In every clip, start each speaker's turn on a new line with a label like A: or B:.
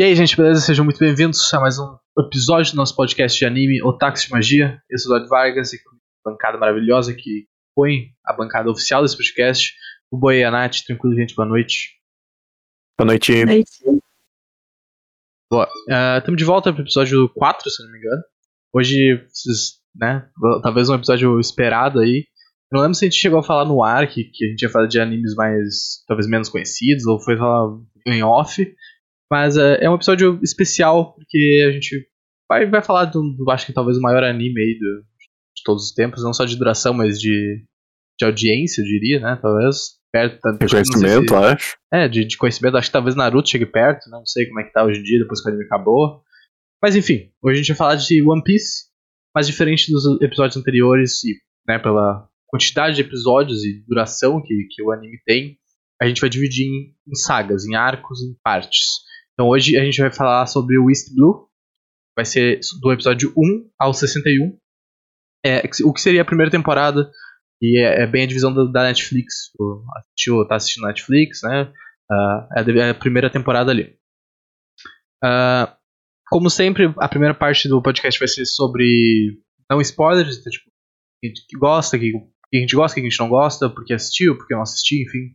A: E aí, gente, beleza? Sejam muito bem-vindos a mais um episódio do nosso podcast de anime Otakus de Magia. Eu sou o Eduardo Vargas e com a bancada maravilhosa que põe a bancada oficial desse podcast. O Boi e a Nath, tranquilo, gente, boa noite.
B: Boa noite.
A: Boa. Estamos de volta para o episódio 4, se não me engano. Hoje, né, talvez um episódio esperado aí. Eu não lembro se a gente chegou a falar no ar que, que a gente ia falar de animes mais, talvez menos conhecidos, ou foi falar em off. Mas uh, é um episódio especial, porque a gente vai, vai falar do, do, acho que talvez o maior anime aí do, de todos os tempos, não só de duração, mas de, de audiência, eu diria, né? Talvez. Perto,
B: de conhecimento, se, acho.
A: É, de, de conhecimento. Acho que talvez Naruto chegue perto, não sei como é que tá hoje em dia, depois que o anime acabou. Mas enfim, hoje a gente vai falar de One Piece, mas diferente dos episódios anteriores, e né, pela quantidade de episódios e duração que, que o anime tem, a gente vai dividir em, em sagas, em arcos, em partes. Então hoje a gente vai falar sobre o East Blue. Vai ser do episódio 1 ao 61. É, o que seria a primeira temporada. E é, é bem a divisão da, da Netflix. Assistiu, tá assistindo Netflix, né? Uh, é a primeira temporada ali. Uh, como sempre, a primeira parte do podcast vai ser sobre não spoilers, então, tipo, que gosta, que, que a gente gosta, que a gente não gosta, porque assistiu, porque não assistiu, enfim.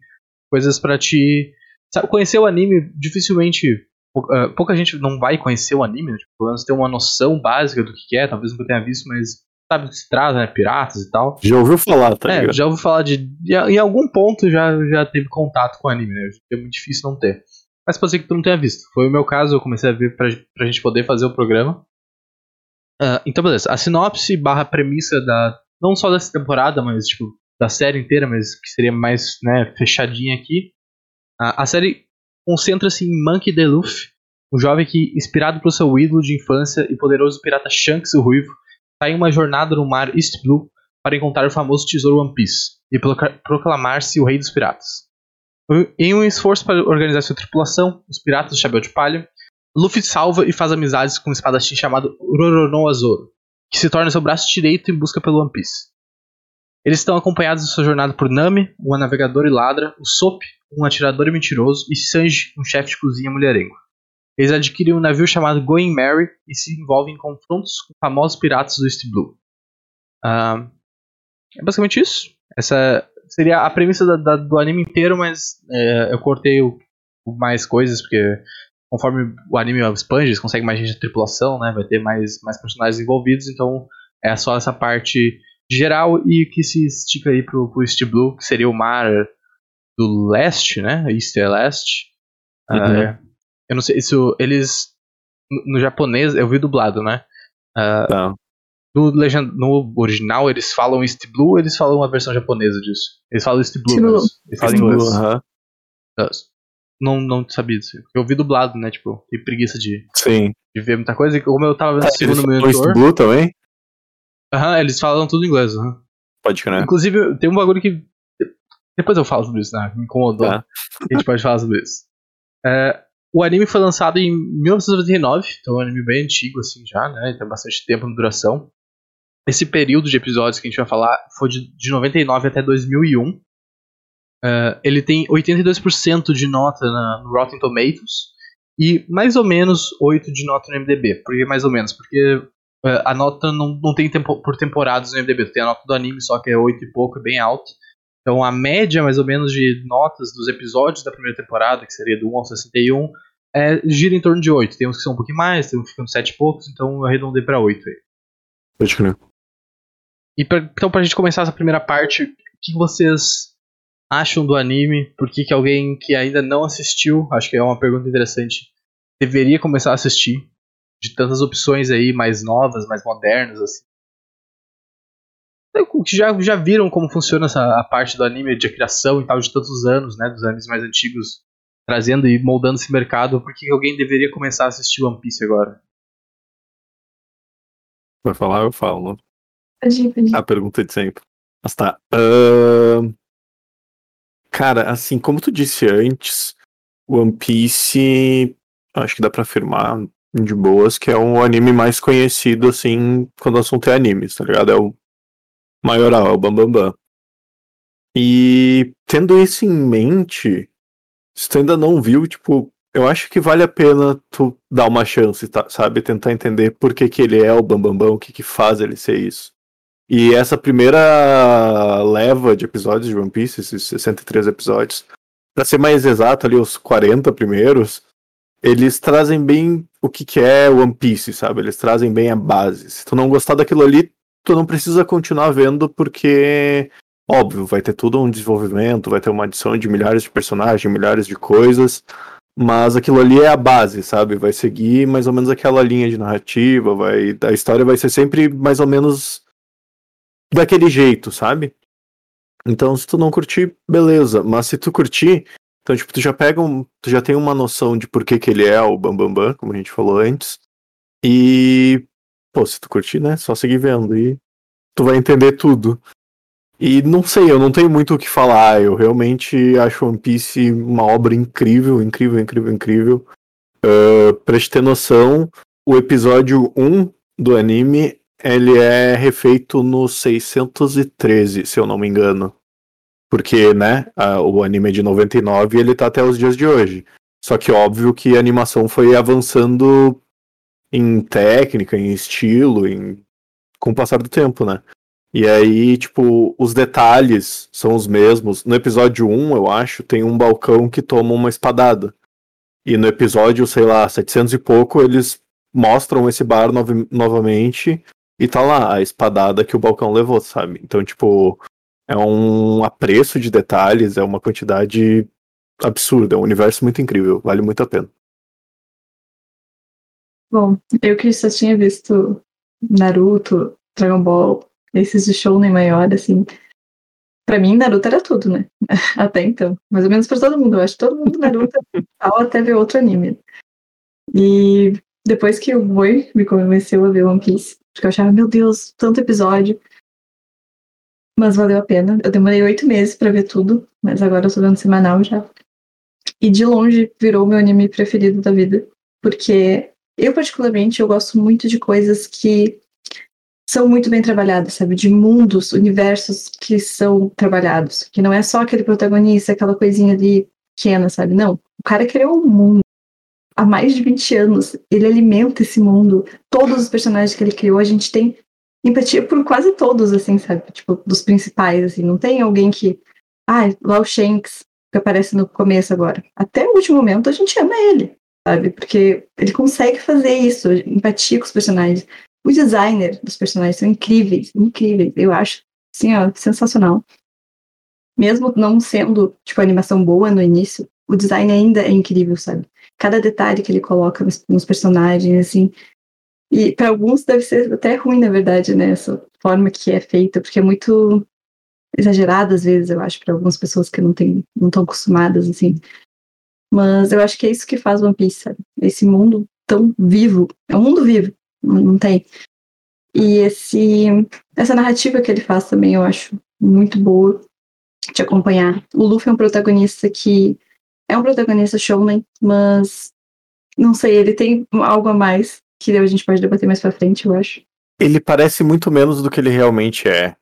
A: Coisas para te. Sabe, conhecer o anime dificilmente uh, pouca gente não vai conhecer o anime, né? tipo, pelo menos ter uma noção básica do que é, talvez nunca tenha visto, mas sabe o que se trata, né? Piratas e tal.
B: Já ouviu falar, tá
A: É,
B: ligado?
A: já ouviu falar de. Em algum ponto já, já teve contato com o anime, né? É muito difícil não ter. Mas pode ser que tu não tenha visto. Foi o meu caso, eu comecei a ver pra, pra gente poder fazer o programa. Uh, então, beleza. A sinopse barra premissa da. Não só dessa temporada, mas tipo, da série inteira, mas que seria mais né, fechadinha aqui. Uh, a série concentra-se em Monkey D. Luffy, um jovem que, inspirado pelo seu ídolo de infância e poderoso pirata Shanks o Ruivo, está em uma jornada no mar East Blue para encontrar o famoso tesouro One Piece e proclamar-se o rei dos piratas. Em um esforço para organizar sua tripulação, os piratas do Chapéu de Palha, Luffy salva e faz amizades com um espadachim chamado Roronoa Zoro, que se torna seu braço direito em busca pelo One Piece. Eles estão acompanhados em sua jornada por Nami, uma navegadora e ladra, o Sop, um atirador mentiroso, e Sanji, um chefe de cozinha mulherengo. Eles adquirem um navio chamado Going Mary e se envolvem em confrontos com famosos piratas do East Blue. Uh, é basicamente isso. Essa seria a premissa da, da, do anime inteiro, mas é, eu cortei o, o mais coisas, porque conforme o anime expande, eles conseguem mais gente de tripulação, né? Vai ter mais, mais personagens envolvidos, então é só essa parte geral e que se estica aí pro, pro East Blue, que seria o mar do leste, né? East é leste. Uhum. Uh, eu não sei, isso. Eles. No, no japonês, eu vi dublado, né? Uh,
B: tá.
A: no, legend, no original, eles falam East Blue eles falam uma versão japonesa disso? Eles falam East Blue, Blue. Eles falam inglês. Uh -huh. Não, não sabia disso. Eu vi dublado, né? Tipo, tem preguiça de,
B: Sim.
A: de ver muita coisa. E como eu tava vendo o segundo
B: monitor. East Blue também?
A: Aham, uh -huh, eles falam tudo em inglês. Uh -huh.
B: Pode crer.
A: Inclusive, tem um bagulho que. Depois eu falo sobre isso, né? Me incomodou. Tá. A gente pode falar sobre isso. É, o anime foi lançado em 1999, então é um anime bem antigo, assim, já, né? Tem bastante tempo de duração. Esse período de episódios que a gente vai falar foi de, de 99 até 2001. Uh, ele tem 82% de nota na, no Rotten Tomatoes e mais ou menos 8 de nota no MDB. Por que mais ou menos? Porque uh, a nota não, não tem tempo, por temporadas no MDB. Tem a nota do anime, só que é 8 e pouco, é bem alto. Então a média, mais ou menos, de notas dos episódios da primeira temporada, que seria do 1 ao 61, é, gira em torno de 8. Tem uns que são um pouquinho mais, tem uns que ficam 7 e poucos, então eu arredondei pra 8 aí.
B: Pode crer.
A: E pra, então, pra gente começar essa primeira parte, o que vocês acham do anime? Por que, que alguém que ainda não assistiu, acho que é uma pergunta interessante, deveria começar a assistir? De tantas opções aí, mais novas, mais modernas, assim que já, já viram como funciona essa a parte do anime de criação e tal de tantos anos, né, dos animes mais antigos, trazendo e moldando esse mercado, por que alguém deveria começar a assistir One Piece agora?
B: Vai falar, eu falo. Né? A pergunta de sempre. Mas tá. Uh... Cara, assim, como tu disse antes, One Piece, acho que dá pra afirmar de boas que é o anime mais conhecido, assim, quando o assunto é animes, tá ligado? É o maioral, é o Bambambam. Bam, Bam. E tendo isso em mente, se tu ainda não viu, tipo, eu acho que vale a pena tu dar uma chance, tá, sabe? Tentar entender por que, que ele é o Bambambam, Bam, Bam, o que, que faz ele ser isso. E essa primeira leva de episódios de One Piece, esses 63 episódios, para ser mais exato, ali os 40 primeiros, eles trazem bem o que, que é One Piece, sabe? Eles trazem bem a base. Se tu não gostar daquilo ali, tu não precisa continuar vendo, porque, óbvio, vai ter tudo um desenvolvimento, vai ter uma adição de milhares de personagens, milhares de coisas. Mas aquilo ali é a base, sabe? Vai seguir mais ou menos aquela linha de narrativa, vai, a história vai ser sempre mais ou menos daquele jeito, sabe? Então, se tu não curtir, beleza. Mas se tu curtir, então, tipo, tu já pega um. Tu já tem uma noção de por que, que ele é o Bambambam, Bam Bam, como a gente falou antes. E. Pô, se tu curtir, né? Só seguir vendo. E tu vai entender tudo. E não sei, eu não tenho muito o que falar. Eu realmente acho One Piece uma obra incrível, incrível, incrível, incrível. Uh, pra te ter noção, o episódio 1 do anime ele é refeito no 613, se eu não me engano. Porque, né, a, o anime é de 99 e ele tá até os dias de hoje. Só que óbvio que a animação foi avançando em técnica, em estilo, em... com o passar do tempo, né? E aí, tipo, os detalhes são os mesmos. No episódio 1, eu acho, tem um balcão que toma uma espadada. E no episódio, sei lá, 700 e pouco, eles mostram esse bar nov novamente e tá lá a espadada que o balcão levou, sabe? Então, tipo, é um apreço de detalhes, é uma quantidade absurda, é um universo muito incrível, vale muito a pena.
C: Bom, eu que só tinha visto Naruto, Dragon Ball, esses de show nem maior, assim. Pra mim, Naruto era tudo, né? Até então. Mais ou menos pra todo mundo. Eu acho todo mundo Naruto ao até ver outro anime. E depois que o Boi me convenceu a ver One Piece, porque eu achava, meu Deus, tanto episódio. Mas valeu a pena. Eu demorei oito meses para ver tudo, mas agora eu tô vendo semanal já. E de longe virou meu anime preferido da vida. Porque eu, particularmente, eu gosto muito de coisas que são muito bem trabalhados, sabe? De mundos, universos que são trabalhados. Que não é só aquele protagonista, aquela coisinha ali pequena, sabe? Não. O cara criou um mundo há mais de 20 anos. Ele alimenta esse mundo. Todos os personagens que ele criou, a gente tem empatia por quase todos, assim, sabe? Tipo, dos principais, assim. Não tem alguém que. Ah, lá o Shanks, que aparece no começo agora. Até o último momento a gente ama ele, sabe? Porque ele consegue fazer isso, empatia com os personagens. O designer dos personagens são incríveis, incríveis. Eu acho, assim, ó, sensacional. Mesmo não sendo, tipo, animação boa no início, o design ainda é incrível, sabe? Cada detalhe que ele coloca nos, nos personagens, assim. E para alguns deve ser até ruim, na verdade, né? Essa forma que é feita, porque é muito exagerada às vezes, eu acho, para algumas pessoas que não têm, não estão acostumadas, assim. Mas eu acho que é isso que faz One Piece, sabe? Esse mundo tão vivo. É um mundo vivo não tem. E esse, essa narrativa que ele faz também eu acho muito boa de acompanhar. O Luffy é um protagonista que é um protagonista shounen, mas não sei, ele tem algo a mais que a gente pode debater mais pra frente, eu acho.
B: Ele parece muito menos do que ele realmente é.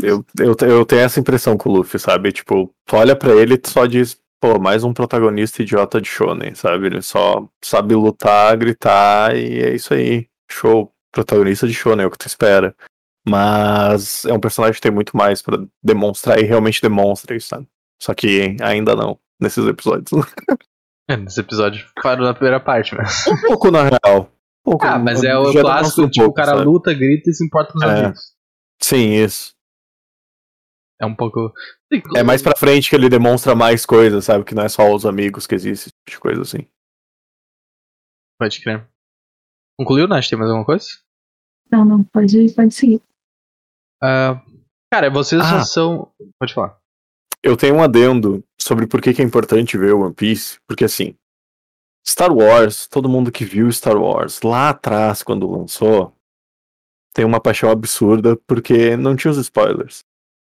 B: Eu, eu, eu tenho essa impressão com o Luffy, sabe? Tipo, tu olha para ele e só diz, pô, mais um protagonista idiota de shonen, sabe? Ele só sabe lutar, gritar e é isso aí. Show. Protagonista de shonen, é o que tu espera. Mas é um personagem que tem muito mais para demonstrar e realmente demonstra isso, sabe? Só que ainda não, nesses episódios.
A: É, nesse episódio parou na primeira parte, né?
B: Um pouco na real. Um
A: pouco, ah, mas é o clássico, um tipo, pouco, o cara sabe? luta, grita e se importa com os é. amigos.
B: Sim, isso.
A: É um pouco.
B: É mais pra frente que ele demonstra mais coisas, sabe? Que não é só os amigos que existem, tipo de coisa assim.
A: Pode crer. Concluiu, Nath? Tem mais alguma coisa?
C: Não, não, pode, pode seguir.
A: Uh, cara, vocês ah, são. Pode falar.
B: Eu tenho um adendo sobre por que, que é importante ver o One Piece, porque assim. Star Wars, todo mundo que viu Star Wars lá atrás, quando lançou, tem uma paixão absurda porque não tinha os spoilers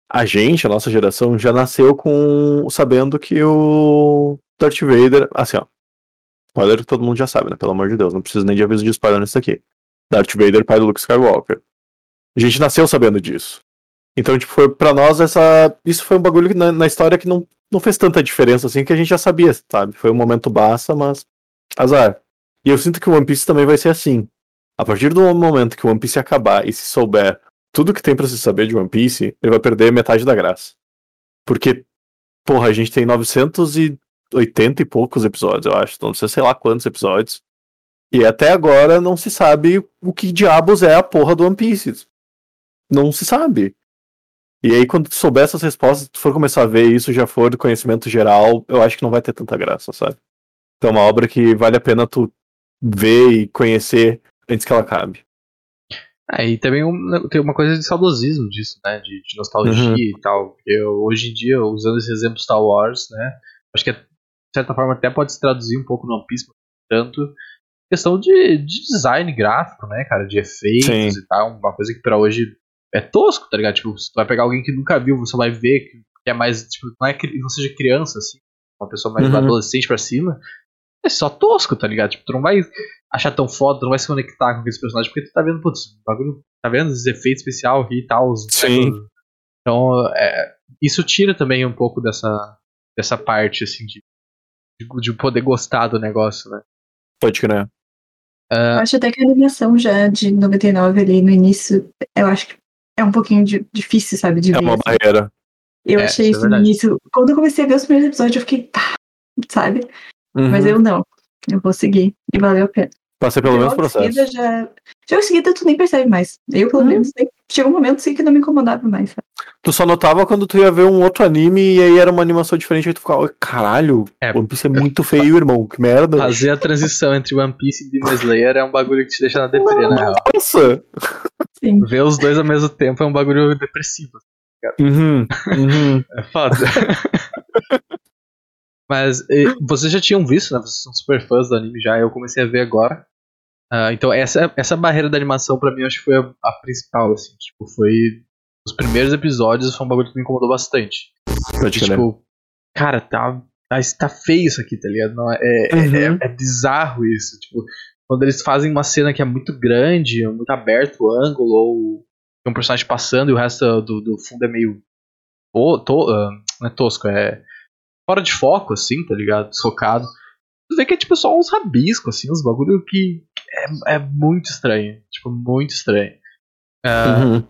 B: a gente, a nossa geração, já nasceu com sabendo que o Darth Vader, assim, ó. Spoiler que todo mundo já sabe, né? Pelo amor de Deus, não preciso nem de aviso de spoiler nisso aqui. Darth Vader, pai do Luke Skywalker. A gente nasceu sabendo disso. Então, tipo, foi pra nós essa. Isso foi um bagulho na, na história que não não fez tanta diferença assim que a gente já sabia, sabe? Foi um momento basta, mas azar. E eu sinto que o One Piece também vai ser assim. A partir do momento que o One Piece acabar e se souber tudo que tem para se saber de One Piece, ele vai perder metade da graça. Porque, porra, a gente tem 980 e poucos episódios, eu acho. Não sei, sei lá quantos episódios. E até agora não se sabe o que diabos é a porra do One Piece. Não se sabe. E aí, quando tu souber essas respostas, tu for começar a ver isso, já for do conhecimento geral, eu acho que não vai ter tanta graça, sabe? Então é uma obra que vale a pena tu ver e conhecer antes que ela acabe.
A: É, e também um, tem uma coisa de saudosismo disso, né? De, de nostalgia uhum. e tal. Eu, hoje em dia, usando esse exemplo Star Wars, né? Acho que, de certa forma, até pode se traduzir um pouco no One Piece, tanto questão de, de design gráfico, né, cara? De efeitos Sim. e tal. Uma coisa que para hoje é tosco, tá ligado? Tipo, se tu vai pegar alguém que nunca viu, você vai ver que é mais, tipo, não é que não seja criança, assim, uma pessoa mais uhum. adolescente pra cima, é só tosco, tá ligado? Tipo, tu não vai achar tão foda, tu não vai se conectar com aqueles personagens, porque tu tá vendo, putz, bagulho, tá vendo os efeitos especial aqui e tal, os
B: Sim.
A: Então, é, isso tira também um pouco dessa, dessa parte, assim, de, de, de poder gostar do negócio, né?
B: Pode crer.
C: Uh, acho até que a animação já de 99 ali no início, eu acho que é um pouquinho de, difícil, sabe? De
B: é
C: ver,
B: uma
C: assim.
B: barreira.
C: Eu é, achei isso é no início. Quando eu comecei a ver os primeiros episódios, eu fiquei, tá, sabe? Uhum. Mas eu não. Eu vou seguir. E valeu a pena.
B: Passei pelo mesmo processo.
C: Já... Já em seguida tu nem percebe mais. Eu, pelo hum. menos, nem... chegou um momento assim que não me incomodava mais. Sabe?
B: Tu só notava quando tu ia ver um outro anime e aí era uma animação diferente e tu ficava, caralho, é, One Piece é muito feio, irmão, que merda.
A: Fazer a transição entre One Piece e Demon Slayer é um bagulho que te deixa na deprê, na real.
B: Nossa!
C: Sim.
A: Ver os dois ao mesmo tempo é um bagulho depressivo.
B: Uhum, uhum.
A: É foda. Mas vocês já tinham visto, né? Vocês são super fãs do anime já, eu comecei a ver agora. Uh, então essa, essa barreira da animação para mim eu acho que foi a, a, principal, assim. Tipo, foi. Os primeiros episódios foi um bagulho que me incomodou bastante. Porque, tipo, cara, tá. Tá, tá feio isso aqui, tá ligado? Não, é, é, uhum. é, é, bizarro isso. Tipo, quando eles fazem uma cena que é muito grande, muito aberto o ângulo, ou tem um personagem passando e o resto do, do fundo é meio. To, to, uh, não é tosco, é fora de foco, assim, tá ligado? Socado. Tu vê que é tipo só uns rabiscos, assim, uns bagulho que é, é muito estranho. Tipo, muito estranho. Uh, uhum.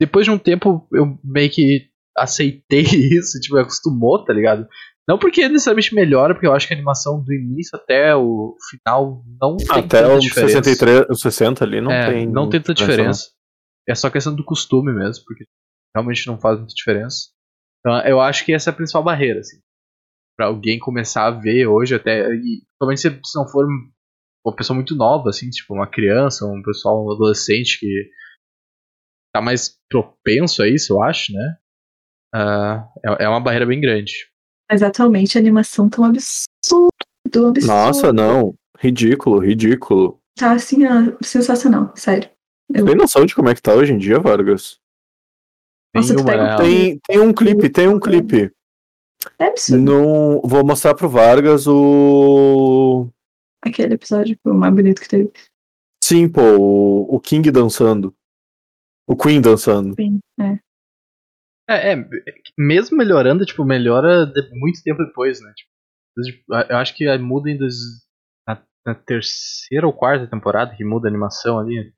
A: Depois de um tempo, eu meio que aceitei isso, tipo, acostumou, tá ligado? Não porque necessariamente melhora, porque eu acho que a animação do início até o final não tem
B: Até o 63, o 60 ali não
A: é,
B: tem.
A: Não tem tanta diferença. É só questão do costume mesmo, porque realmente não faz muita diferença. Então eu acho que essa é a principal barreira, assim. Pra alguém começar a ver hoje, até. E, principalmente se, se não for uma pessoa muito nova, assim, tipo uma criança, um pessoal, um adolescente que tá mais propenso a isso, eu acho, né? Uh, é, é uma barreira bem grande.
C: Mas atualmente a animação tá um absurdo, absurdo.
B: Nossa, não. Ridículo, ridículo.
C: Tá assim, sensacional, sério.
B: Eu... Tem noção de como é que tá hoje em dia, Vargas?
C: Nossa, tem,
B: uma, tem, tem um clipe, tem um clipe.
C: É absurdo.
B: No, vou mostrar pro Vargas o.
C: Aquele episódio o mais bonito que teve.
B: Sim, pô, o, o King dançando. O Queen dançando.
C: Sim, é.
A: É, é, mesmo melhorando, tipo, melhora de, muito tempo depois, né? Tipo, eu acho que muda em dos, na, na, terceira ou quarta temporada que muda a animação ali.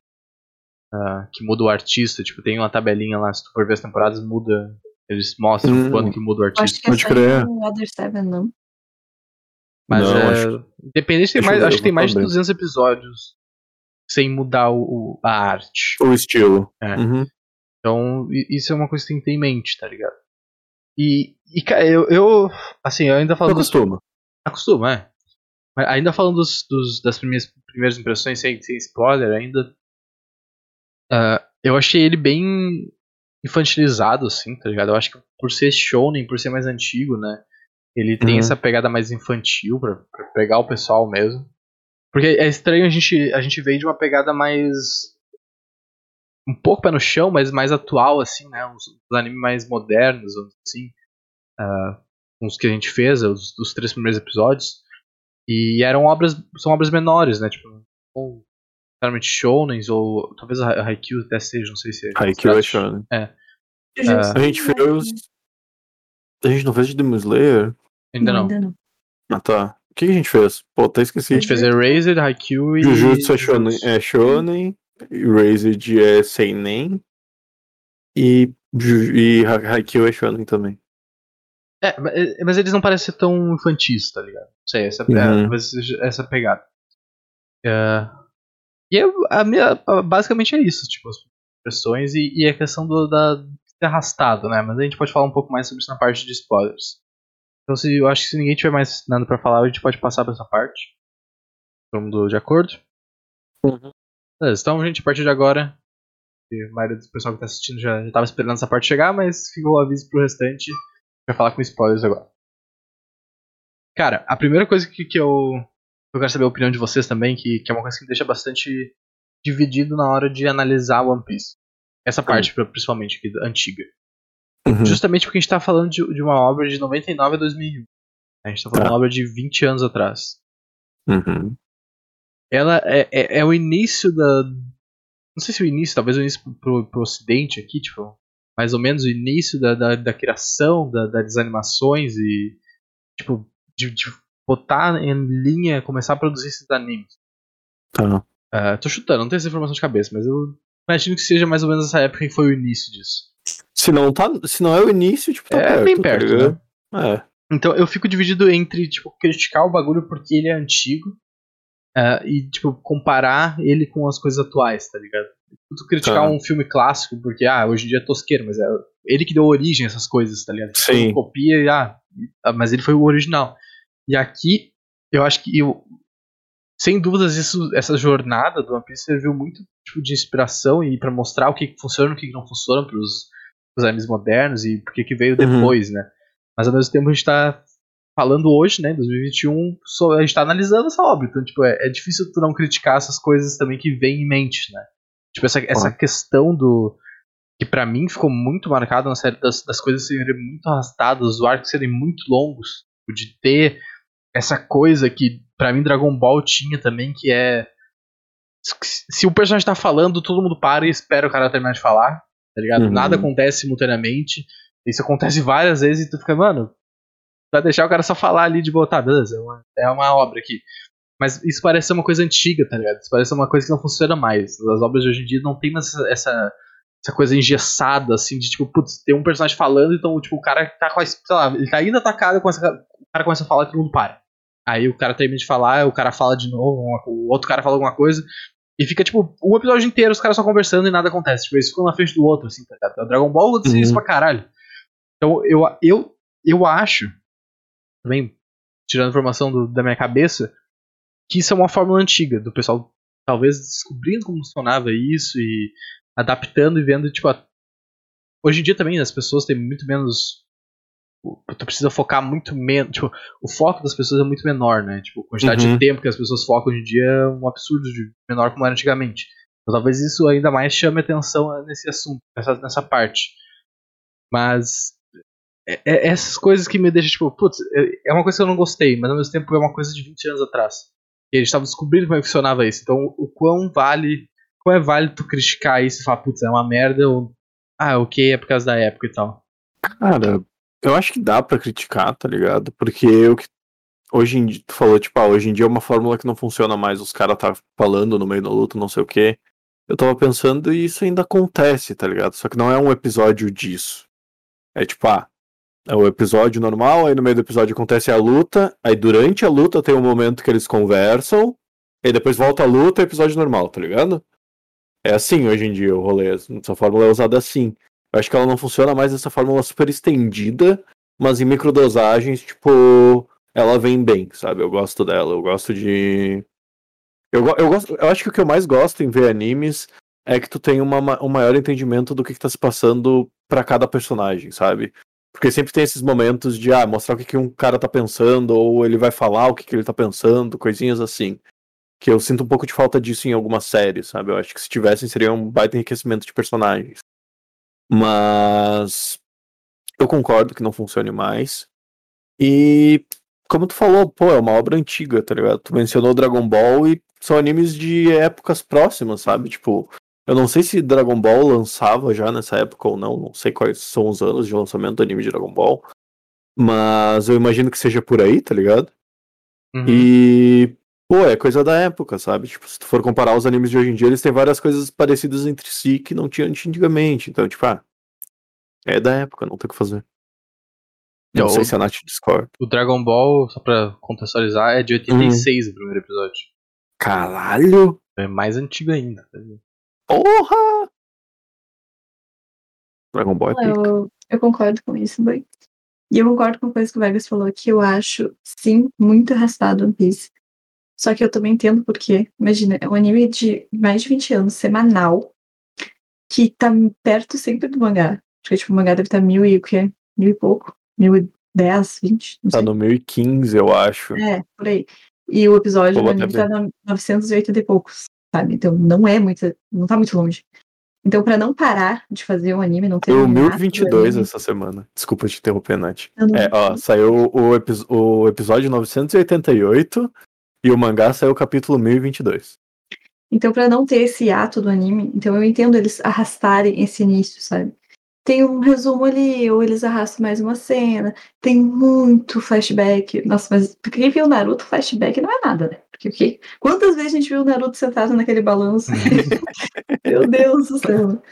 A: Uh, que muda o artista, tipo, tem uma tabelinha lá, se tu for ver as temporadas, muda. Eles mostram hum, quando que muda o artista. Acho
C: que Pode crer. Other Seven, não.
A: Mas não, é, acho... independente, tem mais, acho que tem mais de 200 episódios sem mudar o, a arte.
B: O estilo.
A: É.
B: Uhum.
A: Então, isso é uma coisa que tem que ter em mente, tá ligado? E, e cara, eu, eu. Assim, eu ainda falando.
B: Acostuma.
A: Acostuma, é. Mas ainda falando dos, dos, das primeiras, primeiras impressões, sem, sem spoiler, ainda. Uh, eu achei ele bem infantilizado, assim, tá ligado? Eu acho que por ser shonen, por ser mais antigo, né? Ele tem uhum. essa pegada mais infantil pra, pra, pegar o pessoal mesmo. Porque é estranho a gente, a gente veio de uma pegada mais. Um pouco pé no chão, mas mais atual, assim, né? Uns, uns animes mais modernos, assim. Uh, uns que a gente fez, os, os três primeiros episódios. E eram obras. São obras menores, né? Tipo, claramente shonens, ou talvez a Haikyuu até seja, não sei se é.
B: Haikyuu é shonen.
A: É.
B: Uh, a gente fez A gente não fez de Demon Slayer?
A: Ainda não.
C: Ainda não.
B: Ah, tá. O que, a gente fez? Pô, até esqueci.
A: A gente fez Erased, Haikyuu e.
B: Jujutsu é shonen, é shonen Erased é seinen e, e Ha- Haikyuu é shonen também.
A: É, ma- é, mas eles não parecem ser tão infantis, tá ligado? Não sei, essa, é,
B: Uhum.
A: seja essa pegada. É, e eu, a minha, basicamente é isso, tipo, as impressões e, e a questão do, da, de ser arrastado, né? Mas a gente pode falar um pouco mais sobre isso na parte de spoilers. Então se, eu acho que se ninguém tiver mais nada pra falar, a gente pode passar pra essa parte. Todo mundo de acordo?
B: Uhum.
A: Beleza, então, gente, a partir de agora, a maioria do pessoal que tá assistindo já, já tava esperando essa parte chegar, mas fica o aviso pro restante pra falar com spoilers agora. Cara, a primeira coisa que, que eu, eu quero saber a opinião de vocês também, que, que é uma coisa que me deixa bastante dividido na hora de analisar One Piece. Essa parte, principalmente, aqui, antiga.
B: Uhum.
A: Justamente porque a gente tá falando de, de uma obra de 99 a 2001. A gente tá falando de uma obra de 20 anos atrás.
B: Uhum.
A: ela é, é, é o início da. Não sei se o início, talvez o início pro, pro ocidente aqui, tipo, mais ou menos o início da, da, da criação da, das animações e, tipo, de, de botar em linha, começar a produzir esses animes.
B: Tá.
A: Ah, tô chutando, não tenho essa informação de cabeça, mas eu imagino que seja mais ou menos essa época que foi o início disso.
B: Se não, tá, se não é o início, tipo, tá
A: é
B: perto,
A: bem
B: tá
A: perto,
B: ligado?
A: né?
B: É.
A: Então eu fico dividido entre, tipo, criticar o bagulho porque ele é antigo ah, e, tipo, comparar ele com as coisas atuais, tá ligado? Tu criticar
B: Tá.
A: um filme clássico porque, ah, hoje em dia é tosqueiro, mas é ele que deu origem a essas coisas, tá ligado?
B: Sim.
A: copia e, ah, mas ele foi o original. E aqui, eu acho que, eu, sem dúvidas, isso, essa jornada do One Piece serviu muito tipo, de inspiração e pra mostrar o que, que funciona e o que, que não funciona pros, pros animes modernos e por que veio
B: Uhum.
A: depois, né? Mas ao mesmo tempo a gente tá falando hoje, né, em 2021, so- a gente tá analisando essa obra. Então, tipo, é, é difícil tu não criticar essas coisas também que vem em mente, né? Tipo, essa, essa questão do. Que pra mim ficou muito marcado na série das, das coisas serem muito arrastadas, os arcos serem muito longos. tipo, De ter essa coisa que pra mim Dragon Ball tinha também, que é. se- o personagem tá falando, todo mundo para e espera o cara terminar de falar, tá ligado?
B: Uhum.
A: Nada acontece simultaneamente. Isso acontece várias vezes e tu fica, mano, vai deixar o cara só falar ali de botar, beleza, é uma, é uma obra aqui. Mas isso parece ser uma coisa antiga, tá ligado? Isso parece ser uma coisa que não funciona mais. As obras de hoje em dia não tem mais essa, essa, essa coisa engessada, assim, de tipo, putz, tem um personagem falando, então, tipo, o cara tá com a, sei lá, ele tá indo atacado, começa, o cara começa a falar e todo mundo para. Aí o cara termina de falar, o cara fala de novo, uma- o outro cara fala alguma coisa, e fica, tipo, um episódio inteiro os caras só conversando e nada acontece. Tipo, eles ficam na frente do outro, assim, tá ligado? O Dragon Ball acontece isso
B: Uhum.
A: pra caralho. Então, eu, eu, eu acho, também, tirando informação do- da minha cabeça, que isso é uma fórmula antiga, do pessoal talvez descobrindo como funcionava isso e adaptando e vendo, tipo, a- hoje em dia também as pessoas têm muito menos. Tu precisa focar muito menos. Tipo, o foco das pessoas é muito menor, né? Tipo, a quantidade
B: Uhum.
A: de tempo que as pessoas focam hoje em dia é um absurdo de menor como era antigamente. Então talvez isso ainda mais chame atenção nesse assunto, nessa, nessa parte. Mas é, é essas coisas que me deixam, tipo, putz, é- é uma coisa que eu não gostei, mas ao mesmo tempo é uma coisa de 20 anos atrás. E eles estavam descobrindo como é que funcionava isso. Então, o quão vale. Quão é válido tu criticar isso e falar, putz, é uma merda, ou. Ah, ok, é por causa da época e tal.
B: Cara, eu acho que dá pra criticar, tá ligado? Porque eu que. Hoje em dia, tu falou, tipo, ah, hoje em dia é uma fórmula que não funciona mais, os caras tá falando no meio da luta, não sei o quê. Eu tava pensando e isso ainda acontece, tá ligado? Só que não é um episódio disso. É tipo, ah, é o episódio normal, aí no meio do episódio acontece a luta, aí durante a luta tem um momento que eles conversam, aí depois volta a luta e episódio normal, tá ligado? É assim hoje em dia o rolê, essa fórmula é usada assim. Eu acho que ela não funciona mais dessa fórmula super estendida, mas em microdosagens, tipo, ela vem bem, sabe? Eu gosto dela, eu gosto de. Eu, eu, gosto, eu acho que o que eu mais gosto em ver animes é que tu tem uma, ma- um maior entendimento do que, que tá se passando pra cada personagem, sabe? Porque sempre tem esses momentos de ah, mostrar o que, que um cara tá pensando, ou ele vai falar o que, que ele tá pensando, coisinhas assim. Que eu sinto um pouco de falta disso em algumas séries, sabe? Eu acho que se tivessem seria um baita enriquecimento de personagens. Mas eu concordo que não funcione mais. E como tu falou, pô, é uma obra antiga, tá ligado? Tu mencionou Dragon Ball e são animes de épocas próximas, sabe? Tipo, eu não sei se Dragon Ball lançava já nessa época ou não, não sei quais são os anos de lançamento do anime de Dragon Ball. Mas eu imagino que seja por aí, tá ligado?
A: Uhum.
B: E, pô, é coisa da época, sabe? Tipo, se tu for comparar os animes de hoje em dia, eles têm várias coisas parecidas entre si que não tinha antigamente. Então, tipo, ah, é da época, não tem o que fazer. Não, sei se a Nath discorda.
A: O Dragon Ball, só pra contextualizar, é de 86 uhum. o primeiro episódio.
B: Caralho!
A: É mais antigo ainda. Tá
B: Porra! Dragon Ball é pica.
C: Eu, eu concordo com isso, bem. E eu concordo com a coisa que o Vegas falou, que eu acho, sim, muito arrastado One Piece. Só que eu também entendo porque, imagina, é um anime de mais de 20 anos, semanal, que tá perto sempre do mangá. Acho que tipo, o mangá deve estar tá mil e o quê? Mil e pouco? Mil e dez, vinte?
B: Tá no mil e quinze, eu acho.
C: É, por aí. E o episódio do anime tá no 980 e poucos, sabe? Então não é muito, não tá muito longe. Então, para não parar de fazer o anime, não ter.
B: Foi o 1022 essa semana. Desculpa te interromper, Nath. É, ó, saiu o, o episódio 988 e o mangá saiu o capítulo 1022.
C: Então, para não ter esse ato do anime, então eu entendo eles arrastarem esse início, sabe? Tem um resumo ali, ou eles arrastam mais uma cena, tem muito flashback. Nossa, mas quem viu Naruto, flashback não é nada, né? Porque o quê? Quantas vezes a gente viu o Naruto sentado naquele balanço? Meu Deus do céu.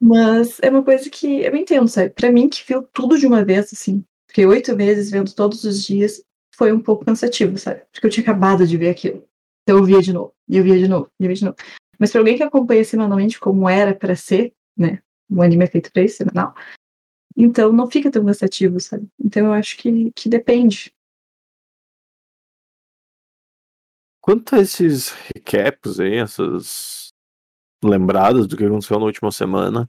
C: Mas é uma coisa que eu entendo, sabe? Pra mim, que viu tudo de uma vez, assim, fiquei oito meses vendo todos os dias, foi um pouco cansativo, sabe? Porque eu tinha acabado de ver aquilo. Então eu via de novo, e eu via de novo, e eu via de novo. Mas pra alguém que acompanha semanalmente como era para ser, né? O anime é feito pra isso, semanal. Então não fica tão cansativo, sabe? Então eu acho que, que depende.
B: Quanto a esses recaps aí, essas lembradas do que aconteceu na última semana,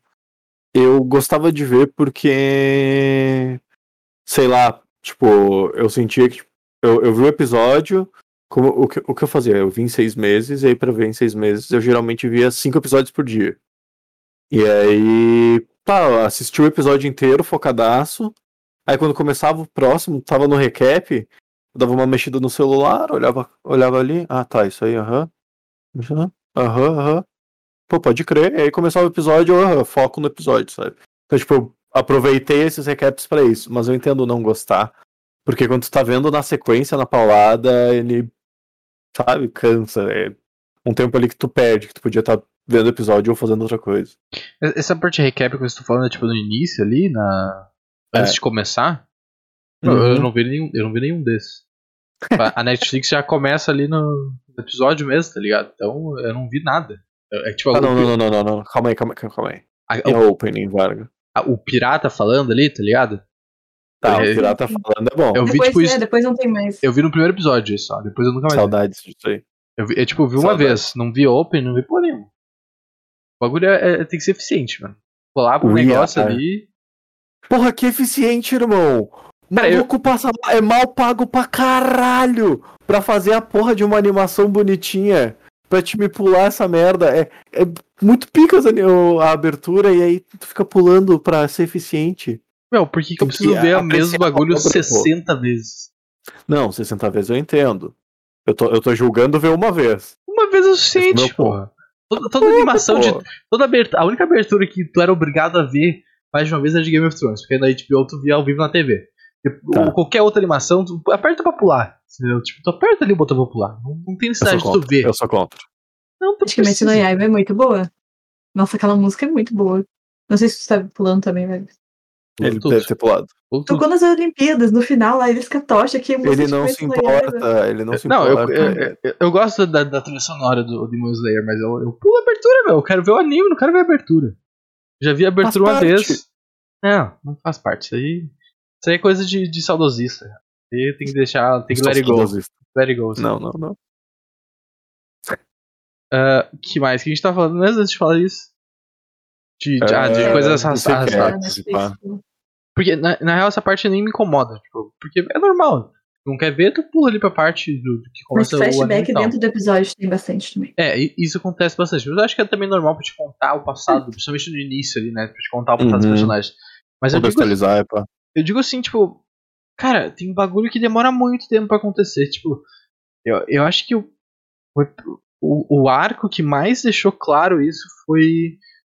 B: eu gostava de ver porque, sei lá, tipo, eu sentia que eu, eu vi o episódio, como, o, que, o que eu fazia? Eu vi em seis meses, e aí pra ver em seis meses eu geralmente via cinco episódios por dia. E aí, tá, assisti o episódio inteiro, focadaço. Aí quando começava o próximo, tava no recap, eu dava uma mexida no celular, olhava, olhava ali, ah tá, isso aí, aham. Aham, aham. Pô, pode crer. E aí começava o episódio, aham, foco no episódio, sabe? Então, tipo, eu aproveitei esses recaps para isso, mas eu entendo não gostar. Porque quando tu tá vendo na sequência, na paulada, ele, sabe, cansa. É um tempo ali que tu perde, que tu podia estar tá vendo o episódio ou fazendo outra coisa.
A: Essa parte recap que você tá falando é tipo no início ali, na. Antes é. de começar? Uhum. Eu, eu, não vi nenhum, eu não vi nenhum desses. A Netflix já começa ali no episódio mesmo, tá ligado? Então eu não vi nada.
B: É, tipo, ah, não, não, não, não, não, Calma aí, calma aí, calma aí. A, é o opening, Varga.
A: o pirata falando ali, tá ligado?
B: Tá, é, o pirata falando é bom.
C: Eu vi, depois, tipo, isso, depois não tem mais.
A: Eu vi no primeiro episódio isso, ó. Depois eu nunca mais.
B: Saudades disso aí.
A: Eu, vi, eu tipo, vi uma Saudades. vez, não vi open, não vi por nenhum. O bagulho é, é, tem que ser eficiente, mano. Colar pro negócio ali.
B: Porra, que eficiente, irmão! Maluco eu... passa é mal pago pra caralho pra fazer a porra de uma animação bonitinha. Pra te me pular essa merda. É, é muito pica a abertura e aí tu fica pulando pra ser eficiente.
A: Meu, por que, que eu preciso ver o mesmo bagulho 60 vezes?
B: Não, 60 vezes eu entendo. Eu tô, eu tô julgando ver uma vez.
A: Uma vez é o suficiente, porra. Toda, toda animação de. Toda abertura, a única abertura que tu era obrigado a ver mais de uma vez era de Game of Thrones, porque na HBO tu via ao vivo na TV. Tá. Qualquer outra animação, tu aperta pra pular. Entendeu? Tipo, tu aperta ali o botão pra pular. Não, não tem necessidade de tu ver.
B: Eu sou contra.
C: Não, Praticamente no Yaiba é muito boa. Nossa, aquela música é muito boa. Não sei se tu tá pulando também, velho.
B: Ele deve ter pulado.
C: Tocou nas Olimpíadas, no final lá, eles catocha aqui.
B: Ele não se importa, ele não se
A: não,
B: importa.
A: Eu, eu, eu, eu gosto da, da trilha sonora do Demon Slayer, mas eu, eu pulo a abertura, velho. Eu quero ver o anime, não quero ver a abertura. Já vi a abertura faz uma parte. vez. Não, não faz parte. Isso aí, isso aí é coisa de, de saudosista. E tem que deixar, tem que let it go. Let it go.
B: Assim. Não, não, não.
A: Uh, que mais? Que a gente tá falando mesmo antes de falar isso? De, de, ah, de é, coisas arrastadas. Porque, na, na, real, essa parte nem me incomoda. Tipo, porque é normal. Não quer ver, tu pula ali pra parte do, do que começa
C: Mas flashback dentro do episódio tem bastante também.
A: É, isso acontece bastante. Mas eu acho que é também normal pra te contar o passado, principalmente no início ali, né? Pra te contar o passado uhum. dos personagens. Mas eu digo, assim,
B: é, pá.
A: eu digo assim, tipo, cara, tem bagulho que demora muito tempo pra acontecer. Tipo, eu, eu acho que o, o, o arco que mais deixou claro isso foi.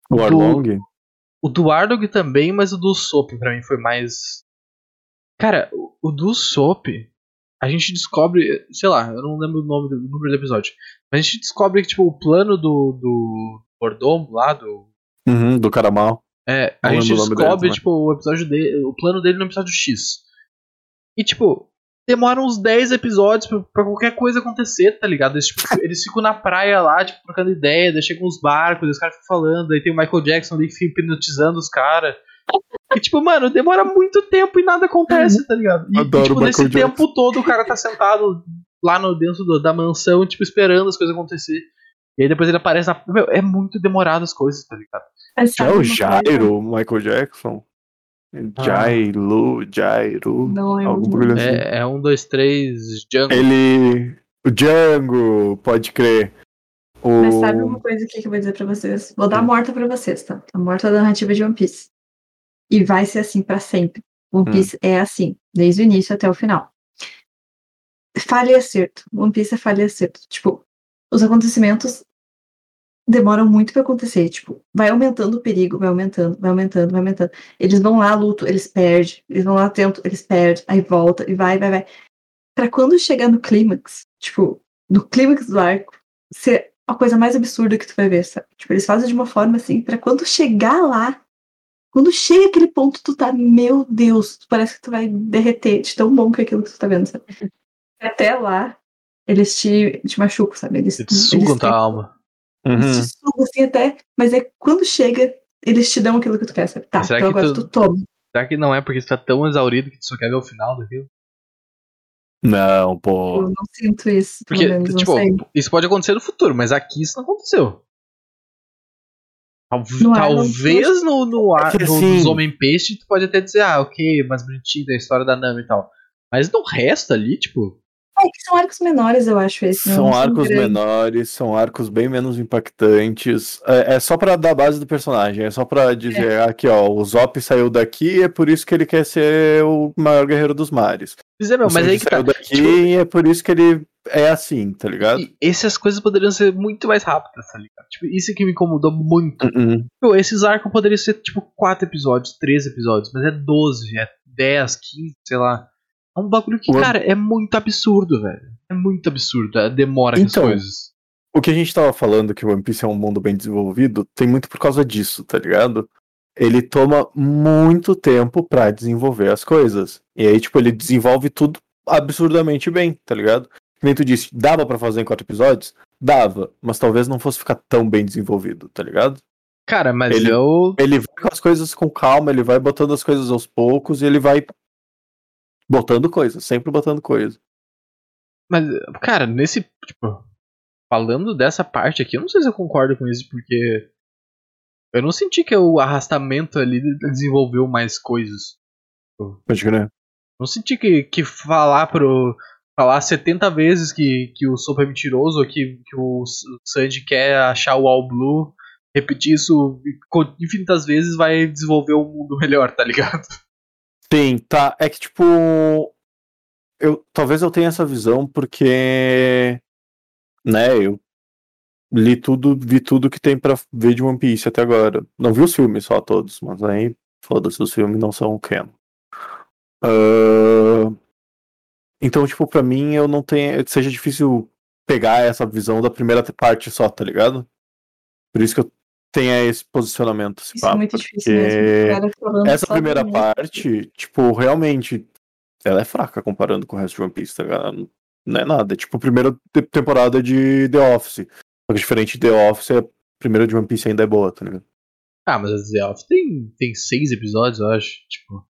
B: O Arlong?
A: O do Ardog também, mas o do Sop pra mim foi mais. Cara, o, o do Soap, a gente descobre, sei lá, eu não lembro o nome do número do episódio, mas a gente descobre que, tipo, o plano do, do Mordomo lá, do.
B: Uhum, do cara mal.
A: É, a
B: Não
A: gente descobre,
B: dele, né?
A: tipo, o episódio dele, o plano dele no episódio X. E, tipo, demora uns 10 episódios pra, pra qualquer coisa acontecer, tá ligado? Eles, tipo, eles ficam na praia lá, tipo, trocando ideia, daí chegam uns barcos, os caras ficam falando, aí tem o Michael Jackson ali hipnotizando os caras. E, tipo, mano, demora muito tempo e nada acontece, tá ligado? E,
B: Adoro
A: e, tipo,
B: o
A: nesse
B: Michael
A: tempo todo o cara tá sentado lá no dentro do- da mansão, tipo, esperando as coisas acontecer. E aí depois ele aparece na. Meu, é muito demorado as coisas, tá ligado?
C: Sabe
B: é o? Jairo, Michael Jackson. Jairo, Jairo.
C: Não lembro.
B: Assim.
A: É, é um, dois, três, Django.
B: Ele. O Django, pode crer. O...
C: Mas sabe uma coisa aqui que eu vou dizer pra vocês? Vou dar a morta pra vocês, tá? A morta da narrativa de One Piece. E vai ser assim pra sempre. One
B: Hum.
C: Piece é assim, desde o início até o final. Falha e acerto. One Piece é falha e acerto. Tipo, os acontecimentos demoram muito pra acontecer. Tipo, vai aumentando o perigo, vai aumentando, vai aumentando, vai aumentando. Eles vão lá, luto, eles perdem. Eles vão lá, tentam, eles perdem. Aí volta, e vai, vai, vai. Pra quando chegar no clímax, tipo, no clímax do arco, ser a coisa mais absurda que tu vai ver, sabe? Tipo, eles fazem de uma forma assim, pra quando chegar lá, quando chega aquele ponto, tu tá, meu Deus, parece que tu vai derreter de tão bom que é aquilo que tu tá vendo, sabe? Até lá, eles te, te machucam, sabe? Eles,
A: Eles sugam
C: eles
A: tua alma.
B: Uhum.
C: te sugam assim até, mas é quando chega, eles te dão aquilo que tu quer, sabe? Tá,
A: Será
C: então
A: que
C: agora
A: tu-
C: tu toma.
A: Será que não é porque tu tá tão exaurido que tu só quer ver o final daquilo?
B: Não, pô.
C: Eu não sinto isso,
A: Porque,
C: menos,
A: tipo, isso pode acontecer no futuro, mas aqui isso não aconteceu. Tal-
C: No ar,
A: Talvez no, no ar
B: É assim-
A: dos Homem-Peixe tu pode até dizer, ah, ok, mais bonitinho da história da Nami e tal. Mas no resto ali, tipo,
C: É que são arcos menores, eu acho, esse.
B: São arcos menores, são arcos bem menos impactantes. É, é só pra dar a base do personagem, é só pra dizer aqui, ó, o Zop saiu daqui é por isso que ele quer ser o maior guerreiro dos mares.
A: dizer, meu,
B: o
A: mas aí que tá.
B: saiu daqui
A: Tipo,
B: e é por isso que ele é assim, tá ligado?
A: e essas coisas poderiam ser muito mais rápidas, tá ligado? Tipo, isso que me incomodou muito.
B: Uh-uh.
A: Meu, esses arcos poderiam ser tipo 4 episódios, 3 episódios, mas é 12, é 10, 15, sei lá. É um bagulho que,
B: O-
A: cara, é muito absurdo, velho. É muito absurdo a demora com as
B: Então,
A: coisas.
B: O que a gente tava falando que o One Piece é um mundo bem desenvolvido, tem muito por causa disso, tá ligado? Ele toma muito tempo pra desenvolver as coisas. E aí, tipo, ele desenvolve tudo absurdamente bem, tá ligado? Nem tu disse, dava pra fazer em quatro episódios? Dava, mas talvez não fosse ficar tão bem desenvolvido, tá ligado?
A: Cara, mas
B: ele-
A: eu.
B: Ele vai com as coisas com calma, ele vai botando as coisas aos poucos e ele vai botando coisas, sempre botando coisa.
A: Mas, cara, nesse. Tipo, falando dessa parte aqui, eu não sei se eu concordo com isso, porque. Eu não senti que o arrastamento ali desenvolveu mais coisas.
B: Pode crer.
A: Não senti que, que falar pro. Falar 70 vezes que, que o Soap é mentiroso, que, que o S- Sanji quer achar o All Blue, repetir isso infinitas vezes vai desenvolver um mundo melhor, tá ligado?
B: Sim, tá. É que, tipo. Eu, talvez eu tenha essa visão porque. Né, eu li tudo, vi tudo que tem pra ver de One Piece até agora. Não vi os filmes só todos, mas aí, foda-se, os filmes não são canon. Ah, então, tipo, pra mim, eu não tenho. Seja difícil pegar essa visão da primeira parte só, tá ligado? Por isso que eu tenho esse posicionamento. se
C: Isso
B: pá,
C: é muito difícil
B: porque-
C: mesmo.
B: essa primeira
C: do-
B: parte, tipo, realmente, ela é fraca comparando com o resto de One Piece, tá ligado? Não é nada. É tipo a primeira te- temporada de The Office. Só que diferente de The Office, a primeira de One Piece ainda é boa, tá ligado?
A: Ah, mas a The Office tem, tem seis episódios, eu acho. Tipo,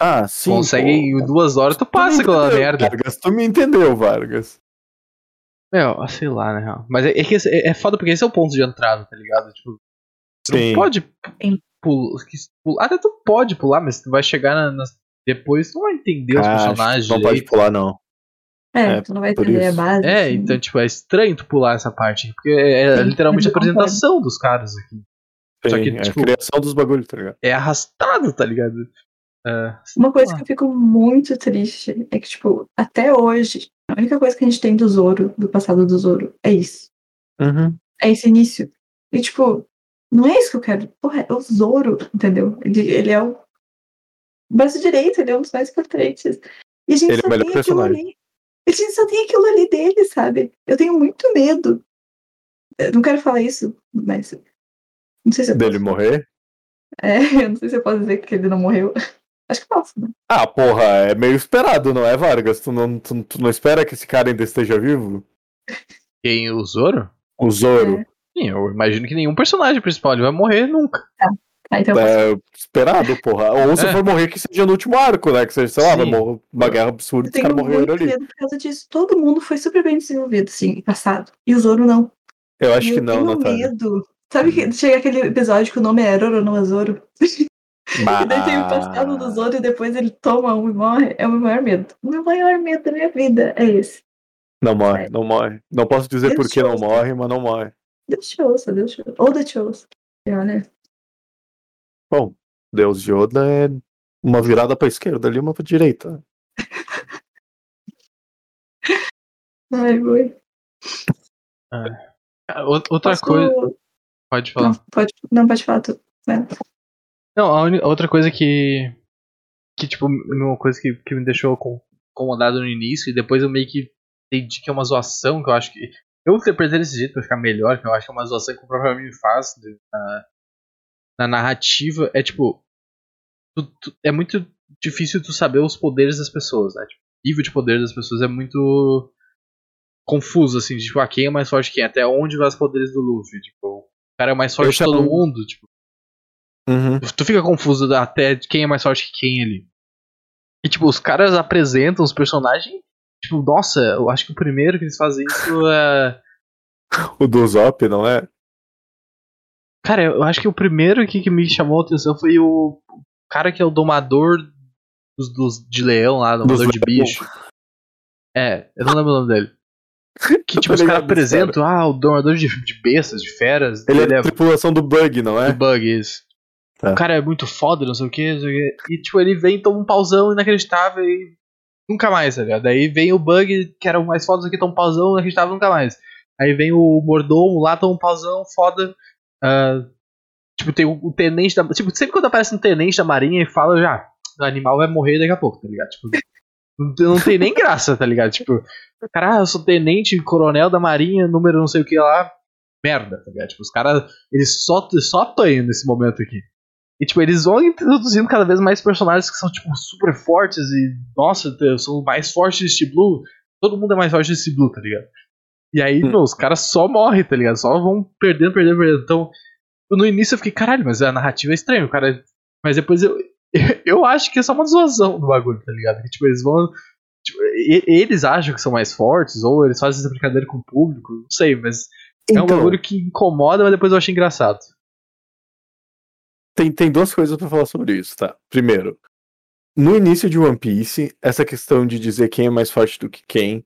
B: Ah, sim.
A: consegue em duas horas, tu passa aquela merda.
B: Vargas, tu me entendeu, Vargas.
A: Meu, sei lá, na real. Mas é, é que esse- é, é foda porque esse é o ponto de entrada, tá ligado? Tipo, tu não pode pular. Até tu pode pular, mas tu vai chegar na, nas- depois, tu não vai entender os
B: Ah, que
A: personagens.
B: não pode pular, não.
C: É,
B: É,
C: tu não vai entender a
B: isso.
C: base.
A: É,
C: assim.
A: então, tipo, é estranho tu pular essa parte. Porque é
C: Sim,
A: literalmente a
C: concordo.
A: apresentação dos caras aqui. Só
B: Sim,
A: que,
B: é
A: tipo-
B: a criação dos bagulhos, tá ligado?
A: É arrastado, tá ligado? É,
C: Uma coisa que eu fico muito triste é que, tipo, até hoje, a única coisa que a gente tem do Zoro, do passado do Zoro, é isso.
B: Uhum.
C: É esse início. E, tipo, não é isso que eu quero. Porra, é o Zoro, entendeu? Ele, ele é o. braço direito, ele é um dos mais importantes. E a gente
B: ele
C: só
B: é o melhor
C: tem
B: personagem.
C: aquilo ali. A gente só tem aquilo ali dele, sabe? Eu tenho muito medo. Eu não quero falar isso, mas. Não sei se eu
B: Dele
C: posso.
B: morrer?
C: É, eu não sei se eu posso dizer que ele não morreu. Acho que posso, né?
B: Ah, porra, é meio esperado, não é, Vargas? Tu não, tu, tu não espera que esse cara ainda esteja vivo?
A: Quem? O Zoro?
B: O Zoro.
C: É.
A: Sim, eu imagino que nenhum personagem principal ele vai morrer nunca.
C: Ah, então eu posso.
B: É, esperado, porra. Ou se
A: É.
B: for morrer que seja no último arco, né? Que seja, sei lá, vai morrer uma guerra absurda e os caras morreram ali.
C: medo por causa disso. Todo mundo foi super bem desenvolvido, assim, passado. E o Zoro não.
B: Eu acho
C: E
B: que
C: eu
B: não,
C: tenho
B: Natália.
C: medo. Sabe que chega aquele episódio que o nome é Roro no Zoro?
B: Mas...
C: E daí tem o passado do Zoro e depois ele toma um e morre. É o meu maior medo. O meu maior medo da minha vida é esse.
B: Não morre, não morre. Não posso dizer por que não morre, mas não morre.
C: Deus te ouça, Deus te ouça. Ou Deus te ouça. E olha,
B: Bom, Deus de Yoda é uma virada pra esquerda ali, uma pra direita.
C: ai, boi.
A: Ah, out- Outra
C: Posso-
A: coisa. Pode falar.
C: Não, pode, não, pode falar tu. Né?
A: Não, a uni- outra coisa que. Que, tipo, uma coisa que, que me deixou com- incomodado no início, e depois eu meio que entendi que é uma zoação, que eu acho que. Eu interpretei desse jeito pra ficar melhor, que eu acho que é uma zoação que o próprio anime faz né, na, na narrativa. É tipo. tu- tu- é muito difícil tu saber os poderes das pessoas, né? Tipo, o nível de poder das pessoas é muito confuso, assim, de, tipo, ah, quem é mais forte que quem? Até onde vai os poderes do Luffy? Tipo, o cara é mais forte que
B: é
A: todo mundo, tipo.
B: Uhum.
A: Tu fica confuso até de quem é mais forte que quem ali. E tipo, os caras apresentam os personagens. Tipo, nossa, eu acho que o primeiro que eles fazem isso é.
B: O do Zop, não é?
A: Cara, eu acho que o primeiro que, que me chamou a atenção foi o cara que é o domador dos, dos- de leão lá, domador
B: Dos
A: de
B: leão.
A: bicho. É, eu não lembro o nome dele. Que tipo, os caras apresentam, ah, o domador de, de bestas, de feras.
B: Ele
A: ele
B: é a tripulação do Bug, não é?
A: do bug, isso.
B: Tá.
A: O cara é muito foda, não sei o que, não sei o que. E tipo, ele vem, toma um pauzão inacreditável e nunca mais, tá ligado? Daí vem o bug, que era o mais foda, aqui toma um pauzão inacreditável, nunca mais. Aí vem o mordomo lá, toma um pauzão foda. ah, tipo, tem o, o tenente da. Tipo, sempre quando aparece um tenente da marinha e fala já, o animal vai morrer daqui a pouco, tá ligado? Tipo, não, não tem nem graça, tá ligado? Tipo, cara, eu sou tenente, coronel da marinha, número não sei o que lá. Merda, tá ligado? Tipo, os caras, eles só, só apanham nesse momento aqui. E, tipo, eles vão introduzindo cada vez mais personagens que são, tipo, super fortes e, nossa, eu sou o mais forte deste Blue. Todo mundo é mais forte desse Blue, tá ligado? E aí,
B: Hum.
A: meu, os caras só morrem, tá ligado? Só vão perdendo, perdendo, perdendo. Então, no início eu fiquei, caralho, mas a narrativa é estranha, o cara. Mas depois eu. Eu acho que é só uma zoação do bagulho, tá ligado? Que, tipo, eles vão. Tipo, eles acham que são mais fortes, ou eles fazem essa brincadeira com o público, não sei, mas é um
B: Então,
A: bagulho que incomoda, mas depois eu acho engraçado.
B: Tem, tem duas coisas pra falar sobre isso, tá? Primeiro, no início de One Piece, essa questão de dizer quem é mais forte do que quem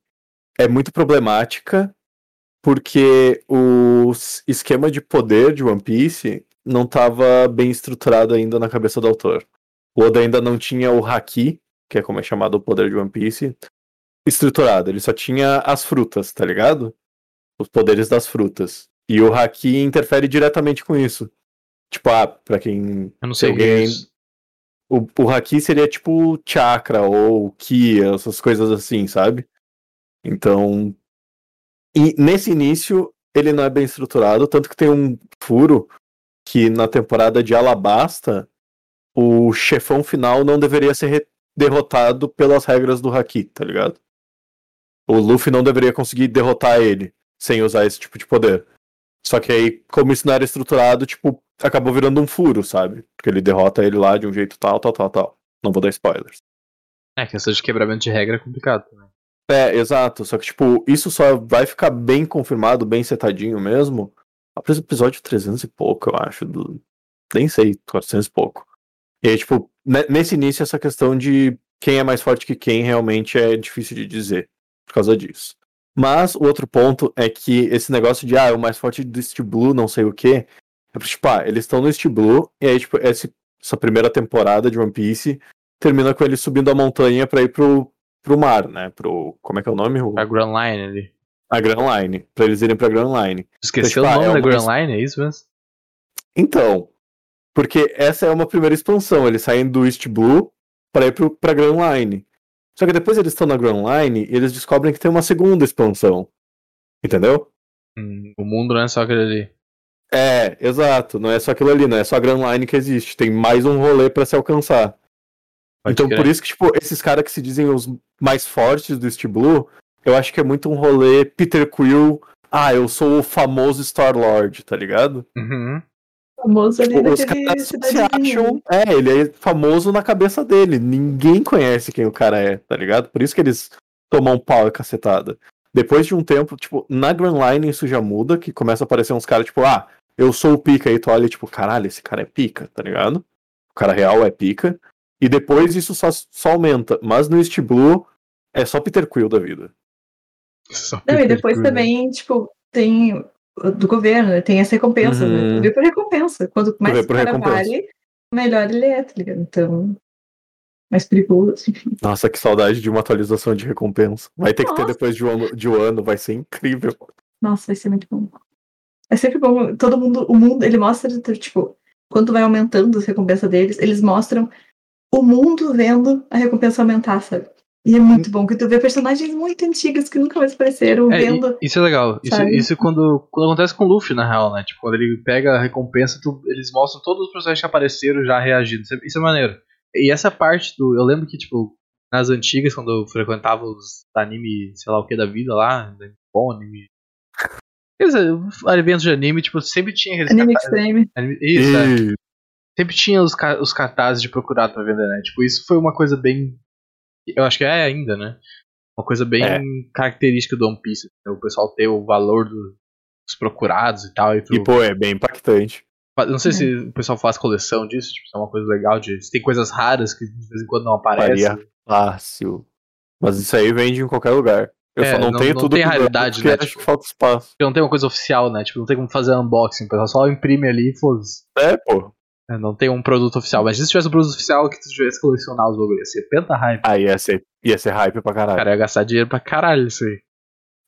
B: é muito problemática, porque o esquema de poder de One Piece não estava bem estruturado ainda na cabeça do autor. O Oda ainda não tinha o Haki, que é como é chamado o poder de One Piece, estruturado. Ele só tinha as frutas, tá ligado? Os poderes das frutas. E o Haki interfere diretamente com isso. Tipo, ah, pra quem.
A: Eu não sei o
B: Se
A: que é
B: alguém-. O, o Haki seria tipo chakra ou Ki, essas coisas assim, sabe? Então. E nesse início, ele não é bem estruturado, tanto que tem um furo que na temporada de Alabasta, o chefão final não deveria ser derrotado pelas regras do Haki, tá ligado? O Luffy não deveria conseguir derrotar ele sem usar esse tipo de poder. Só que aí, como isso não era estruturado, tipo, acabou virando um furo, sabe? Porque ele derrota ele lá de um jeito tal, tal, tal, tal. Não vou dar spoilers.
A: É, questão de quebramento de regra é complicado também.
B: É, exato. Só que, tipo, isso só vai ficar bem confirmado, bem setadinho mesmo. Após o episódio 300 e pouco, eu acho. Do... Nem sei, 400 e pouco. E aí, tipo, ne- nesse início, essa questão de quem é mais forte que quem realmente é difícil de dizer. Por causa disso. Mas o outro ponto é que esse negócio de, ah, é o mais forte do East Blue, não sei o quê. É tipo, ah, eles estão no East Blue, e aí, tipo, essa primeira temporada de One Piece termina com eles subindo a montanha pra ir pro, pro mar, né? Pro. Como é que é o nome? O-
A: A Grand Line ali.
B: a Grand Line. Pra eles irem pra Grand Line.
A: Esqueceu
B: Tipo,
A: o
B: ah,
A: nome
B: é
A: da Grand Line, é isso mesmo?
B: Então. Porque essa é uma primeira expansão. Eles saem do East Blue pra ir pro, pra Grand Line. Só que depois eles estão na Grand Line e eles descobrem que tem uma segunda expansão. Entendeu?
A: Hum, o mundo não é só aquele ali.
B: É, exato. Não é só aquilo ali, não é só a Grand Line que existe. Tem mais um rolê para se alcançar. Pode então, por isso que, tipo, esses caras que se dizem os mais fortes do East Blue, eu acho que é muito um rolê Peter Quill. Ah, eu sou o famoso Star-Lord, tá ligado?
A: Uhum.
C: Famoso ali tipo,
B: os caras se acham. É, ele é famoso na cabeça dele. Ninguém conhece quem o cara é, tá ligado? Por isso que eles tomam um pau e cacetada. Depois de um tempo, tipo, na Grand Line isso já muda, que começa a aparecer uns caras, tipo, ah, eu sou o pica, e tu olha, tipo, caralho, esse cara é pica, tá ligado? O cara real é pica. E depois isso só, só aumenta. Mas no East Blue é só Peter Quill da vida.
C: Só Não, e depois Quill. também, tipo, tem do governo, né? tem essa recompensa, né? uhum. né? Vê por recompensa. Quanto mais o cara vale, melhor ele é, tá ligado? Então, mais perigoso, enfim.
B: Nossa, que saudade de uma atualização de recompensa. Vai ter Nossa. que ter depois de um, ano, de um ano, vai ser incrível.
C: Nossa, vai ser muito bom. É sempre bom, todo mundo, o mundo, ele mostra, tipo, quando vai aumentando as recompensas deles, eles mostram o mundo vendo a recompensa aumentar, sabe? E é muito bom que tu vê personagens muito antigos que nunca mais apareceram é, vendo.
A: Isso é legal. Isso, isso quando, quando acontece com o Luffy, na real, né? Tipo, quando ele pega a recompensa, tu, eles mostram todos os personagens que apareceram já reagindo. Isso é, isso é maneiro. E essa parte do. Eu lembro que, tipo, nas antigas, quando eu frequentava os anime, sei lá o que da vida lá, bom anime. Eventos de anime, tipo, sempre tinha aqueles.
C: Anime Extreme.
A: Anime, isso, é. Sempre tinha os, os cartazes de procurado pra vender, né? Tipo, isso foi uma coisa bem eu acho que é ainda, né? Uma coisa bem é. característica do One Piece. Né? O pessoal ter o valor do, dos procurados e tal. E,
B: tu... e, pô, é bem impactante.
A: Não sei é. se o pessoal faz coleção disso, tipo, é uma coisa legal de. Se tem coisas raras que de vez em quando não aparecem. Faria
B: fácil. Mas isso aí vende em qualquer lugar. Eu é, só não, não tenho não tudo
A: tem raridade, né?
B: Acho tipo, que falta espaço.
A: Não tem uma coisa oficial, né? Tipo, não tem como fazer unboxing, o pessoal só imprime ali e foda-se.
B: É, pô.
A: É, não tem um produto oficial. Mas se tivesse um produto oficial que tu tivesse colecionar os bagulhos, ia ser penta hype.
B: Ah, ia ser, ia ser hype pra caralho.
A: Cara, ia gastar dinheiro pra caralho isso aí.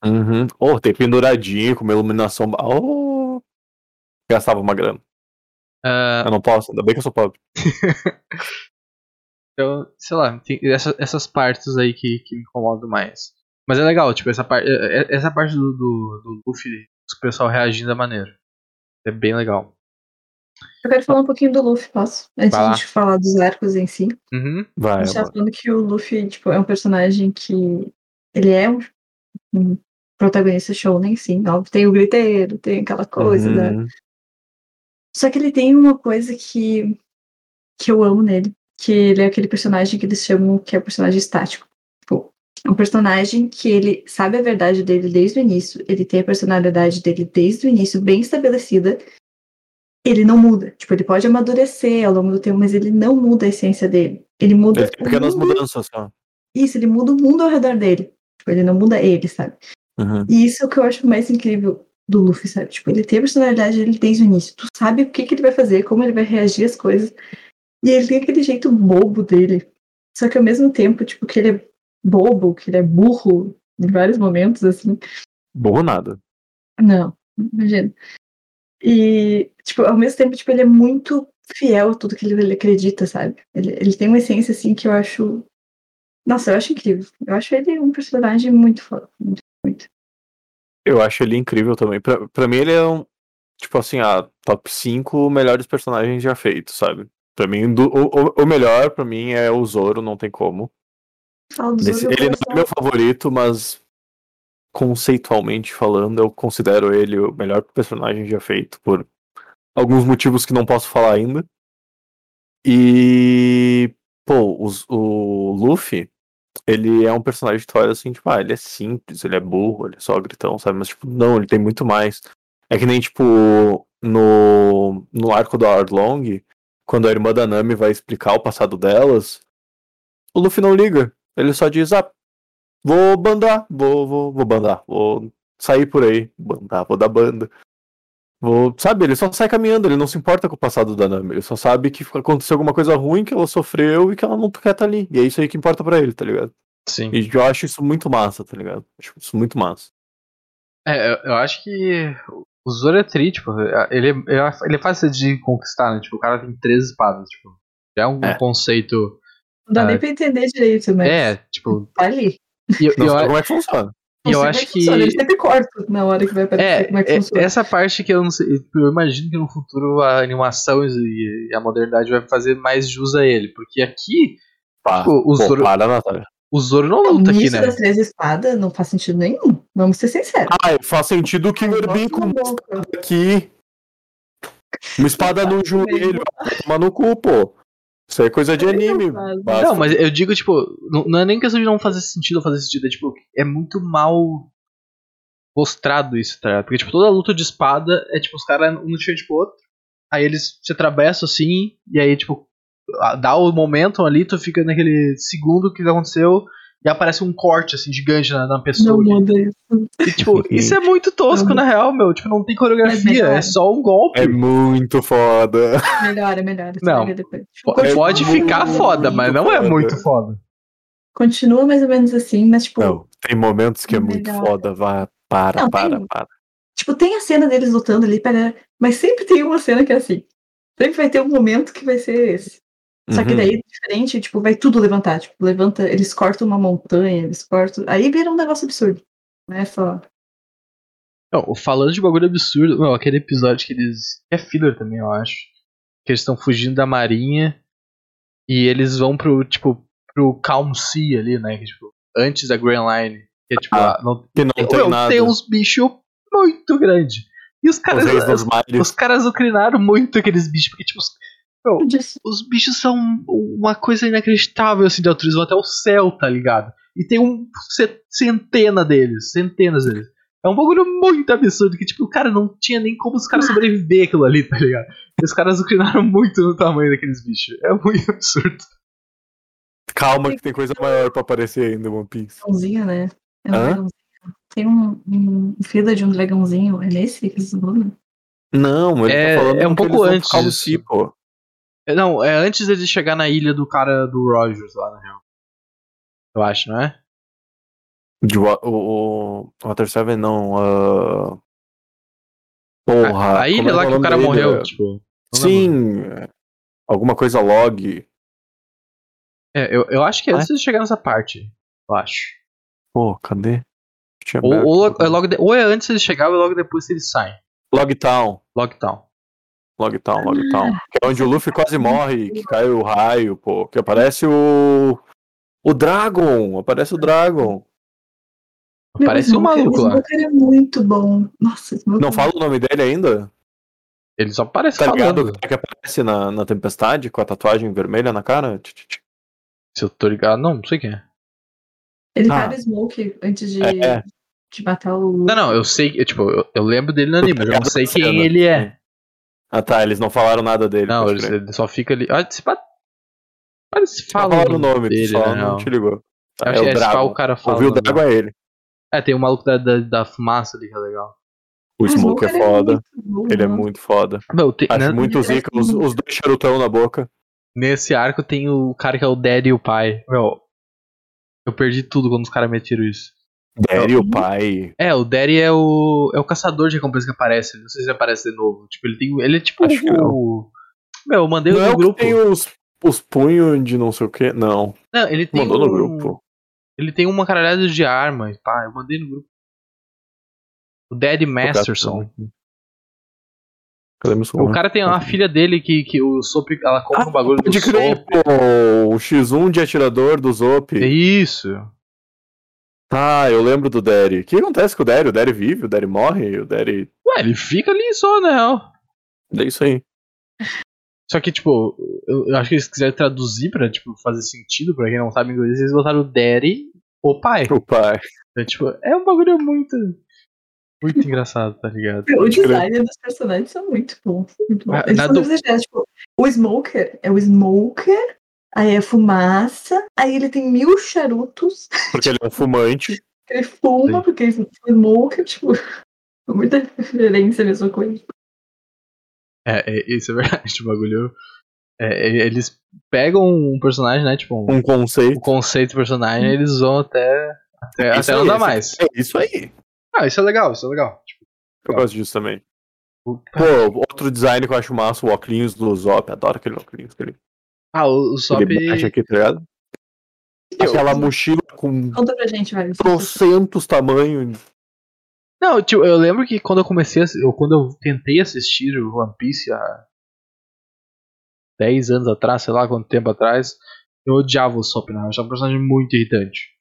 B: Uhum. Oh, tem penduradinho com uma iluminação. Oh! Gastava uma grana. Uh... Eu não posso, ainda bem que eu sou pobre.
A: então, sei lá, tem essa, essas partes aí que, que me incomodam mais. Mas é legal, tipo, essa, parte é, é, essa parte do, do, do Luffy, o pessoal reagindo da maneira. É bem legal.
C: Eu quero falar um pouquinho do Luffy, posso? Antes de a gente falar dos arcos em si.
A: Uhum.
B: Vai,
C: a gente tá falando que o Luffy tipo, é um personagem que. Ele é um, um protagonista shounen, sim. Óbvio, tem o griteiro, tem aquela coisa, né? uhum. né? Só que ele tem uma coisa que, que eu amo nele. Que ele é aquele personagem que eles chamam que é o personagem estático. Um personagem que ele sabe a verdade dele desde o início, ele tem a personalidade dele desde o início bem estabelecida, ele não muda. Tipo, ele pode amadurecer ao longo do tempo, mas ele não muda a essência dele. Ele muda. Ele
B: tem pequenas mundo... mudanças só.
C: Isso, ele muda o mundo ao redor dele. Tipo, ele não muda ele, sabe?
B: Uhum.
C: E isso é o que eu acho mais incrível do Luffy, sabe? Tipo, ele tem a personalidade dele desde o início. Tu sabe o que, que ele vai fazer, como ele vai reagir às coisas. E ele tem aquele jeito bobo dele. Só que ao mesmo tempo, tipo, que ele é bobo, que ele é burro em vários momentos, assim.
B: Burro nada.
C: Não, imagina. E, tipo, ao mesmo tempo, tipo, ele é muito fiel a tudo que ele, ele acredita, sabe? Ele, ele tem uma essência, assim, que eu acho. Nossa, eu acho incrível. Eu acho ele um personagem muito foda. Muito, muito.
B: Eu acho ele incrível também. Pra, pra mim, ele é um. Tipo assim, a top 5 melhores personagens já feitos, sabe? Pra mim, do, o, o melhor, pra mim, é o Zoro, não tem como.
C: Nesse,
B: ele não é meu favorito, mas conceitualmente falando, eu considero ele o melhor personagem já feito, por alguns motivos que não posso falar ainda. E, pô, os, o Luffy, ele é um personagem de história assim, tipo, ah, ele é simples, ele é burro, ele é só gritão, sabe? Mas, tipo, não, ele tem muito mais. É que nem, tipo, no, no arco do Arlong, quando a irmã da Nami vai explicar o passado delas, o Luffy não liga. Ele só diz, ah, Vou bandar, vou, vou, vou bandar, vou sair por aí, bandar, vou dar banda. Vou, sabe, ele só sai caminhando, ele não se importa com o passado da Nami, ele só sabe que aconteceu alguma coisa ruim, que ela sofreu e que ela não quer estar ali. E é isso aí que importa para ele, tá ligado?
A: Sim.
B: E eu acho isso muito massa, tá ligado? Acho isso muito massa.
A: É, eu, eu acho que o Zoro é tri, tipo, ele, ele é fácil de conquistar, né? Tipo, o cara tem três espadas, tipo, é um é. conceito
C: Não dá ah, nem pra entender direito, mas.
A: É, tipo.
C: Tá ali.
B: E, eu, não eu, como é que funciona.
A: E eu acho que. Funciona.
C: Ele sempre corta na hora que vai aparecer é, como é que é, funciona.
A: Essa parte que eu não sei. Eu imagino que no futuro a animação e a modernidade vai fazer mais jus a ele. Porque aqui.
B: Pá, tipo, o Zoro, para, Natália.
A: O Zoro não luta aqui, né?
C: das três espadas não faz sentido nenhum. Vamos ser sinceros.
B: Ah, faz sentido o Killer Bee com aqui. Uma espada no joelho. Toma no cu, pô. Isso é coisa de anime.
A: Não, mas eu digo, tipo, não é nem questão de não fazer sentido ou fazer sentido. É, tipo, é muito mal mostrado isso, tá? Porque, tipo, toda luta de espada é, tipo, os caras um no frente pro outro. Aí eles se atravessam assim, e aí, tipo, dá o momento ali, tu fica naquele segundo que aconteceu, e aparece um corte, assim, gigante na, na pessoa.
C: Não muda isso.
A: E, tipo, isso é muito tosco, não. na real, meu. Tipo, não tem coreografia, é, é só um golpe.
B: É muito foda.
C: Melhora, melhora.
A: Não, pode, pode ficar foda, mas não é muito foda.
C: Continua mais ou menos assim, mas, tipo... Não,
B: tem momentos que é muito foda, vá, para, não, para, tem, para.
C: Tipo, tem a cena deles lutando ali, para, mas sempre tem uma cena que é assim. Sempre vai ter um momento que vai ser esse. Só que daí, uhum. diferente, tipo, vai tudo levantar. Tipo, levanta, eles cortam uma montanha, eles cortam. Aí vira um negócio absurdo. Não é só.
A: Não, falando de bagulho absurdo, não, aquele episódio que eles. é filler também, eu acho. Que eles estão fugindo da marinha e eles vão pro, tipo, pro Calm Sea ali, né? Que, tipo, antes da Grand Line. Que é tipo, ah,
B: não, que não tem, tem, nada.
A: tem uns bichos muito grandes. E os caras. Os, os caras ucrinaram muito aqueles bichos, porque, tipo, os, meu, os bichos são uma coisa inacreditável assim de altruísmo até o céu, tá ligado? E tem um centena deles, centenas deles. É um bagulho muito absurdo que, tipo, o cara não tinha nem como os caras sobreviver aquilo ali, tá ligado? E os caras inclinaram muito no tamanho daqueles bichos. É muito absurdo.
B: Calma que tem coisa maior pra aparecer ainda, One Piece.
C: Dragãozinho, né? É um dragãozinho. Tem um, um fila de um dragãozinho. É nesse que eles
B: estão Não, ele
A: é,
B: tá falando
A: é um pouco antes. Disso. Pô. É, não, é antes de chegar na ilha do cara do Rogers lá, na real. Eu acho, não é?
B: De, o, o Water 7 não. Uh... Porra.
A: A, a ilha é lá que o cara morreu, tipo.
B: Sim. Alguma coisa log.
A: É, eu, eu acho que é antes de chegar nessa parte. Eu acho.
B: Pô, cadê?
A: Ou, ou, é logo de, ou é antes de chegar ou é logo depois que eles saem.
B: Logtown.
A: Logtown.
B: Logtown, Logtown. Que é onde o Luffy quase morre, que cai o raio, pô. Que aparece o. O Dragon! Aparece o Dragon.
A: Aparece o maluco lá.
C: é muito bom. Nossa,
B: Não fala o nome dele ainda?
A: Ele só aparece
B: tá falando. ligado? É que aparece na, na tempestade com a tatuagem vermelha na cara?
A: Se eu tô ligado, não, não sei quem é.
C: Ele ah. no Smoke antes de, é. de matar o.
A: Não, não, eu sei, eu, tipo, eu, eu lembro dele no anime, mas eu não sei quem cena. ele é.
B: Ah tá, eles não falaram nada dele.
A: Não, eles, ele só fica ali. Ah, se Parece
B: fala o nome dele, só né, não te ligou.
A: Tá, é, o Dragon. o cara fala.
B: Ouviu o Dragon é ele.
A: É, tem o maluco da, da, da, fumaça ali que é legal.
B: O Smoke é, é foda. É ele é muito foda.
A: Meu, tem,
B: Acho né, muito zica, os, os dois charutão na boca.
A: Nesse arco tem o cara que é o Daddy e o pai. Meu, eu perdi tudo quando os caras metiram isso.
B: Daddy, o pai.
A: É, o Daddy é o, é o caçador de recompensa que aparece. Não sei se ele aparece de novo. Tipo, ele tem. Ele é tipo Acho o. Meu, eu mandei
B: não
A: no
B: é
A: grupo.
B: tem os, os punhos de não sei o que. Não.
A: Não, ele tem.
B: Mandou um, no grupo.
A: Ele tem uma caralhada de armas. Pá, eu mandei no grupo. O Daddy Masterson. O cara tem uma filha dele que, que o Sop ela compra ah, um bagulho do
B: crer, o X1 de atirador do Zop.
A: Isso.
B: Ah, eu lembro do Derry. O que acontece com o Derry? O Derry vive, o Derry morre, o Derry.
A: Ué, ele fica ali só, na real.
B: É isso aí.
A: Só que, tipo, eu, eu acho que eles quiserem traduzir pra, tipo, fazer sentido pra quem não sabe inglês, eles botaram o Derry, o pai.
B: O pai.
A: É, tipo, é um bagulho muito. Muito engraçado, tá ligado?
C: O design dos personagens são muito bons. Muito bons. Eles do... tipo, o Smoker é o Smoker aí é fumaça, aí ele tem mil charutos.
B: Porque ele é um fumante.
C: ele fuma, Sim. porque ele smoke, tipo, muita referência a mesma coisa.
A: É, é, isso é verdade, o bagulho. É, eles pegam um personagem, né? Tipo,
B: um, um conceito.
A: Um conceito do personagem, e eles vão até. Até, até não dá mais.
B: É isso aí.
A: Ah, isso é legal, isso é legal. Tipo,
B: eu legal. gosto disso também. Pô, outro design que eu acho massa, o óculos do Zop. Adoro aquele óculos. Aquele...
A: Ah, o, o Sop.
B: Ele aqui, tá ligado? Aquela mochila com.
C: Conta pra gente, velho.
B: Trocentos tamanhos.
A: Não, tipo, eu lembro que quando eu comecei, a, eu, quando eu tentei assistir o One Piece há 10 anos atrás, sei lá quanto tempo atrás, eu odiava o Sop, né? Eu achava um personagem muito irritante.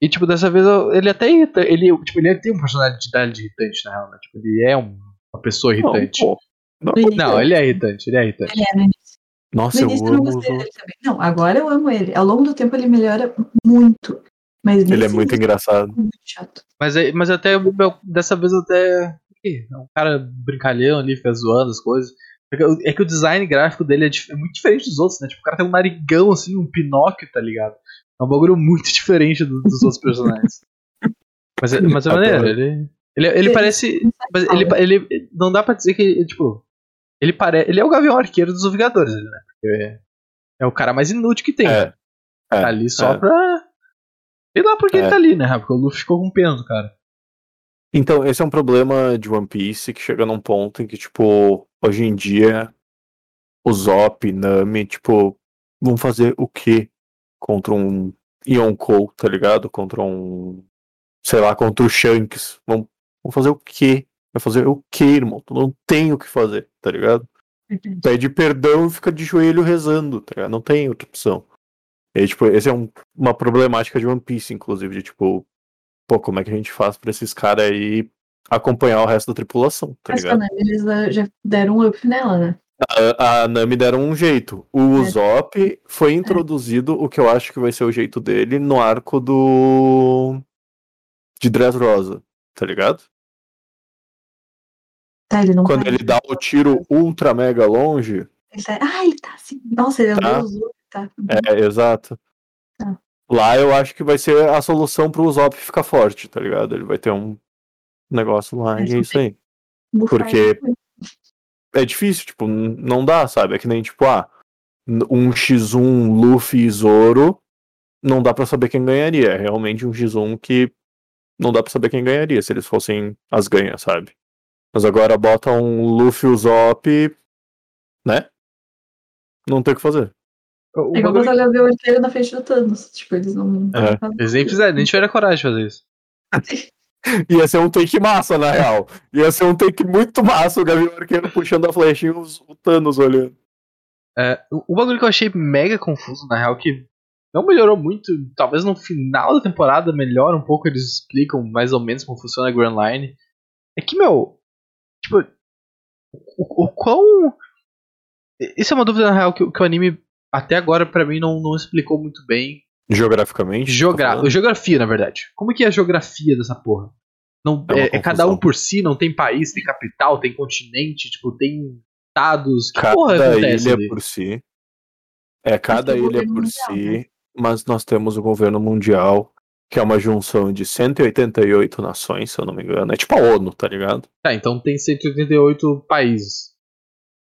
A: E, tipo, dessa vez eu, ele até irrita, ele, tipo, ele tem uma personalidade irritante, na real, né? Tipo, ele é um, uma pessoa irritante. Não, não, não, ele é irritante, ele é irritante. Ele é,
C: início.
B: Nossa, no início eu, eu não
C: gostei dele também. Não, agora eu amo ele. Ao longo do tempo ele melhora muito. Mas
B: ele é muito engraçado. É muito
A: chato. Mas, mas até, dessa vez até. É um cara brincalhão ali, fica zoando as coisas. É que o design gráfico dele é, é, muito diferente dos outros, né? Tipo, o cara tem um narigão, assim, um Pinóquio, tá ligado? É um bagulho muito diferente do, dos outros personagens. Mas, é, mas é maneiro, ele, ele, ele parece. Mas ele, ele. Não dá pra dizer que, tipo. Ele parece. Ele é o Gavião Arqueiro dos Vingadores, né? Porque é, é o cara mais inútil que tem. É. Né? Tá ali só é. pra. Sei lá porque ele tá ali, né? Porque o Luffy ficou com pena do cara.
B: Então, esse é um problema de One Piece que chega num ponto em que, tipo, hoje em dia, o Zop, Nami, tipo, vão fazer o quê contra um Yonkou, tá ligado? Contra um. Sei lá, contra o Shanks. Vão, vão fazer o quê? Vai fazer o quê, irmão? Tu não tem o que fazer, tá ligado? Pede perdão e fica de joelho rezando, tá ligado? Não tem outra opção. E, tipo, esse é um, uma problemática de One Piece, inclusive, de tipo, pô, como é que a gente faz pra esses caras aí acompanhar o resto da tripulação, tá Mas ligado?
C: Mas eles já deram um up nela, né?
B: A, a Nami deram um jeito. O é. Usopp foi introduzido, é. o que eu acho que vai ser o jeito dele, no arco do. de Dressrosa, tá ligado?
C: Tá, ele
B: Quando ele dá o tiro ultra mega longe.
C: Ele tá... Ah, ele tá assim. Nossa, ele tá. andou tá.
B: É, exato. Tá. Lá eu acho que vai ser a solução pro Usopp ficar forte, tá ligado? Ele vai ter um negócio lá e é isso aí. Porque é difícil, tipo, não dá, sabe? É que nem, tipo, ah, um X1 Luffy e Zoro, não dá para saber quem ganharia. É realmente um X1 que não dá para saber quem ganharia se eles fossem as ganhas, sabe? Mas agora bota um Luffy e Zop, né? Não tem o que fazer.
C: É igual botar o Gavião Arqueiro na frente do Thanos. Tipo, eles não.
A: É. Eles nem fizeram, nem tiveram coragem de fazer isso.
B: Ia ser um take massa, na real. Ia ser um take muito massa o Gavião Arqueiro puxando a flecha e os, o Thanos olhando.
A: É, o, bagulho que eu achei mega confuso, na real, que não melhorou muito. Talvez no final da temporada melhora um pouco, eles explicam mais ou menos como funciona a Grand Line. É que, meu. Tipo. O, o quão. Isso é uma dúvida, na real, que, que o anime até agora para mim não, não explicou muito bem
B: Geograficamente?
A: Geogra tá geografia, na verdade. Como que é a geografia dessa porra? Não, é, é, é, cada um por si, não tem país, tem capital, tem continente, tipo, tem estados.
B: Que cada porra ilha ali? por si. É, cada ilha por mundial, si, né? mas nós temos o governo mundial, que é uma junção de 188 nações, se eu não me engano. É tipo a ONU, tá ligado?
A: Tá, então tem 188 países.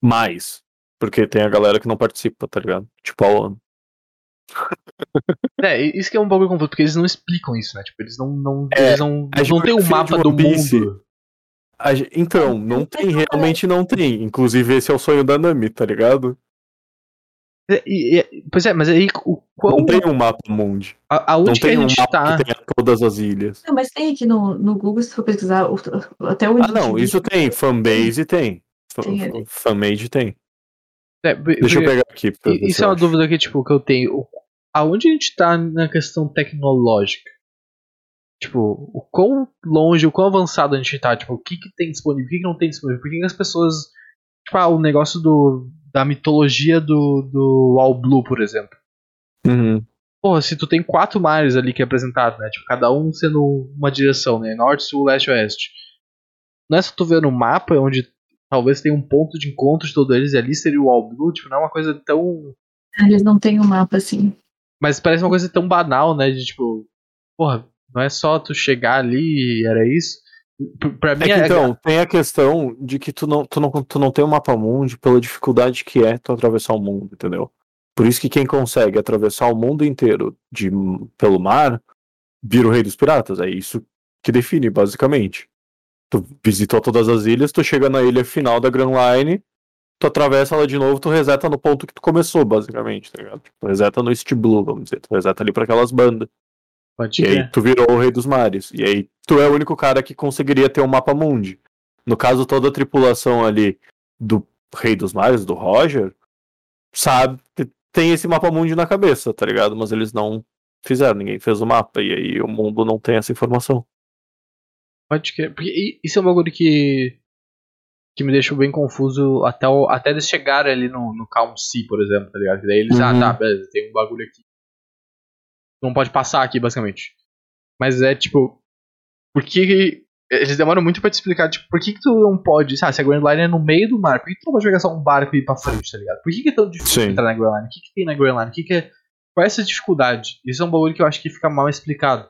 B: Mais. Porque tem a galera que não participa, tá ligado? Tipo a ONU.
A: É, isso que é um pouco confuso, porque eles não explicam isso, né? Tipo, eles não, não, é, eles não, não tem o um mapa do mundo.
B: A, então, não tem, realmente não tem. Inclusive, esse é o sonho da Nami, tá ligado?
A: É, e, e, pois é, mas aí o
B: qual... Não tem um mapa mundo.
A: A, aonde não
B: tem
A: que a gente
B: um mapa
A: tá?
B: que tenha todas as ilhas.
C: Não, mas tem aqui no, no Google, se for pesquisar, até onde.
B: Ah, não, isso tem. Fanbase tem. tem. Fanmade tem. É, Deixa eu pegar aqui.
A: Isso é uma dúvida que, tipo, que eu tenho aonde a gente tá na questão tecnológica? Tipo, o quão longe, o quão avançado a gente tá? Tipo, o que, que tem disponível, o que, que não tem disponível? Por que, que as pessoas. Tipo, ah, o negócio do, da mitologia do, do All Blue, por exemplo.
B: Uhum.
A: Porra, se tu tem quatro mares ali que é apresentado, né? Tipo, cada um sendo uma direção, né? Norte, sul, leste, oeste. Não é só tu ver no mapa onde talvez tenha um ponto de encontro de todos eles e ali seria o All Blue, tipo, não é uma coisa tão.
C: Eles não têm um mapa assim.
A: Mas parece uma coisa tão banal, né? De tipo, porra, não é só tu chegar ali e era isso. Pra mim,
B: é que, é... então, tem a questão de que tu não, tu, não, tu não tem um mapa mundo pela dificuldade que é tu atravessar o mundo, entendeu? Por isso que quem consegue atravessar o mundo inteiro de, pelo mar vira o rei dos piratas. É isso que define, basicamente. Tu visitou todas as ilhas, tu chega na ilha final da Grand Line, tu atravessa ela de novo, tu reseta no ponto que tu começou, basicamente, tá ligado? Tu reseta no East Blue, vamos dizer. Tu reseta ali pra aquelas bandas. Pode e aí tu virou o Rei dos Mares. E aí tu é o único cara que conseguiria ter um mapa mundi. No caso, toda a tripulação ali do Rei dos Mares, do Roger, sabe, tem esse mapa mundi na cabeça, tá ligado? Mas eles não fizeram, ninguém fez o mapa, e aí o mundo não tem essa informação.
A: Pode que. Porque isso é um bagulho que. que me deixou bem confuso até, o, até eles chegarem ali no, no Calm Sea, por exemplo, tá ligado? Que daí eles, ah, uhum. ah, tá, beleza, tem um bagulho aqui. Não pode passar aqui, basicamente. Mas é tipo. Por que. Eles demoram muito pra te explicar, tipo, por que, que tu não pode. Sabe, se a Grand Line é no meio do mar, por que, que tu não pode pegar só um barco e ir pra frente, tá ligado? Por que, que é tão difícil Sim. entrar na Grand Line? O que, que tem na Grand Line? O que, que é. Qual é essa dificuldade? Isso é um bagulho que eu acho que fica mal explicado